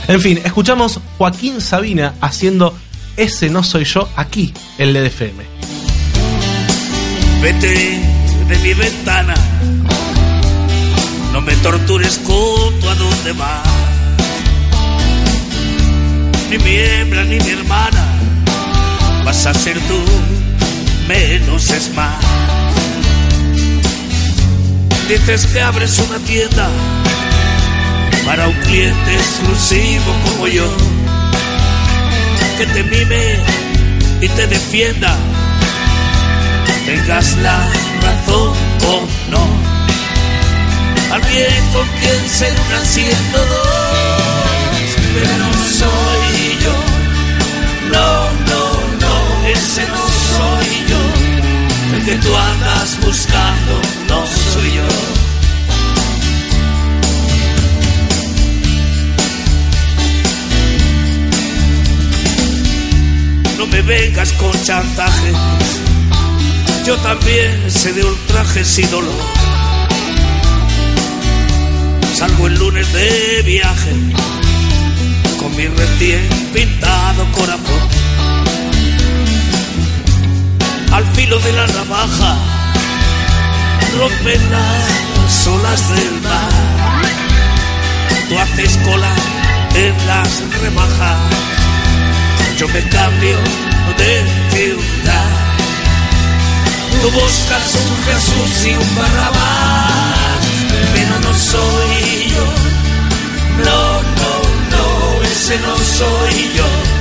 En fin, escuchamos Joaquín Sabina haciendo Ese no soy yo aquí en LDFM. Vete de mi ventana, no me tortures junto a donde vas ni mi hembra ni mi hermana. Vas a ser tú, menos es más. Dices que abres una tienda para un cliente exclusivo como yo. Que te mime y te defienda, tengas la razón o no. Al con quien se unan dos, Yo también sé de ultrajes y dolor. Salgo el lunes de viaje con mi recién pintado corazón. Al filo de la navaja rompen las olas del mar. Tú haces cola en las remajas, yo me cambio de ciudad. Tú buscas un Jesús y un Barrabás, pero no soy yo. No, no, no, ese no soy yo.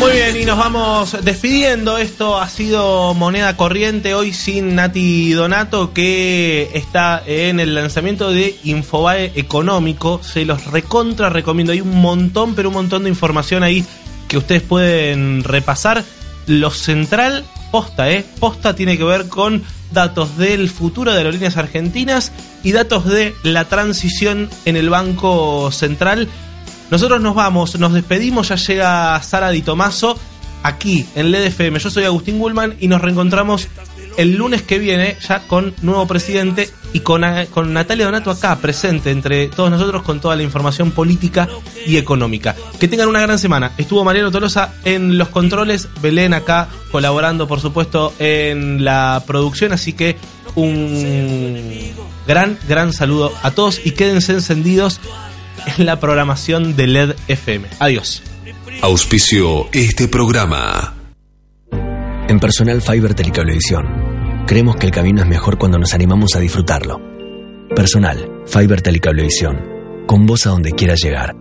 Muy bien, y nos vamos despidiendo. Esto ha sido moneda corriente hoy sin Nati Donato, que está en el lanzamiento de Infobae Económico. Se los recontra recomiendo. Hay un montón, pero un montón de información ahí que ustedes pueden repasar. Lo central, posta, ¿eh? Posta tiene que ver con datos del futuro de aerolíneas argentinas y datos de la transición en el Banco Central. Nosotros nos vamos, nos despedimos, ya llega Sara Di Tomaso aquí en LED FM. Yo soy Agustín Gullman y nos reencontramos el lunes que viene ya con nuevo presidente y con, con Natalia Donato acá presente entre todos nosotros con toda la información política y económica. Que tengan una gran semana. Estuvo Mariano Tolosa en los controles, Belén acá colaborando por supuesto en la producción, así que un gran, gran saludo a todos y quédense encendidos en la programación de LED FM. Adiós. Auspicio este programa. En Personal Fiber Telecablevisión, creemos que el camino es mejor cuando nos animamos a disfrutarlo. Personal Fiber Telecablevisión, con vos a donde quieras llegar.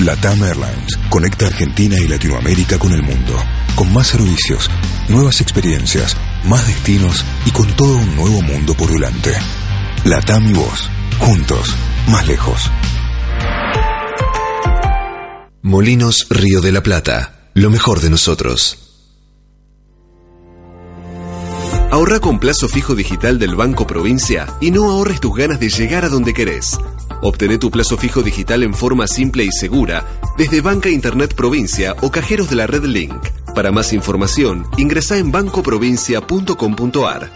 LATAM Airlines conecta Argentina y Latinoamérica con el mundo, con más servicios, nuevas experiencias, más destinos y con todo un nuevo mundo por delante. LATAM y vos, juntos, más lejos. Molinos Río de la Plata, lo mejor de nosotros. Ahorra con plazo fijo digital del Banco Provincia y no ahorres tus ganas de llegar a donde querés. Obtené tu plazo fijo digital en forma simple y segura desde Banca Internet Provincia o cajeros de la red Link. Para más información, ingresa en bancoprovincia.com.ar.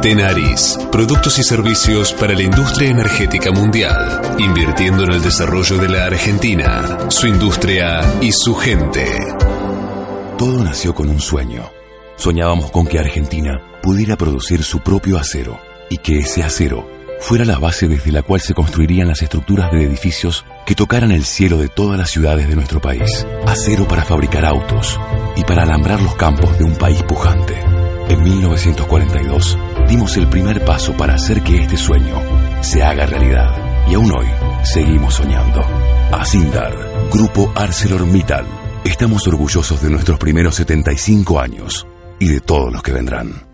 Tenaris, productos y servicios para la industria energética mundial, invirtiendo en el desarrollo de la Argentina, su industria y su gente. Todo nació con un sueño. Soñábamos con que Argentina pudiera producir su propio acero y que ese acero fuera la base desde la cual se construirían las estructuras de edificios que tocaran el cielo de todas las ciudades de nuestro país. Acero para fabricar autos y para alambrar los campos de un país pujante. En 1942 dimos el primer paso para hacer que este sueño se haga realidad. Y aún hoy seguimos soñando. Asindar, Grupo ArcelorMittal. Estamos orgullosos de nuestros primeros 75 años y de todos los que vendrán.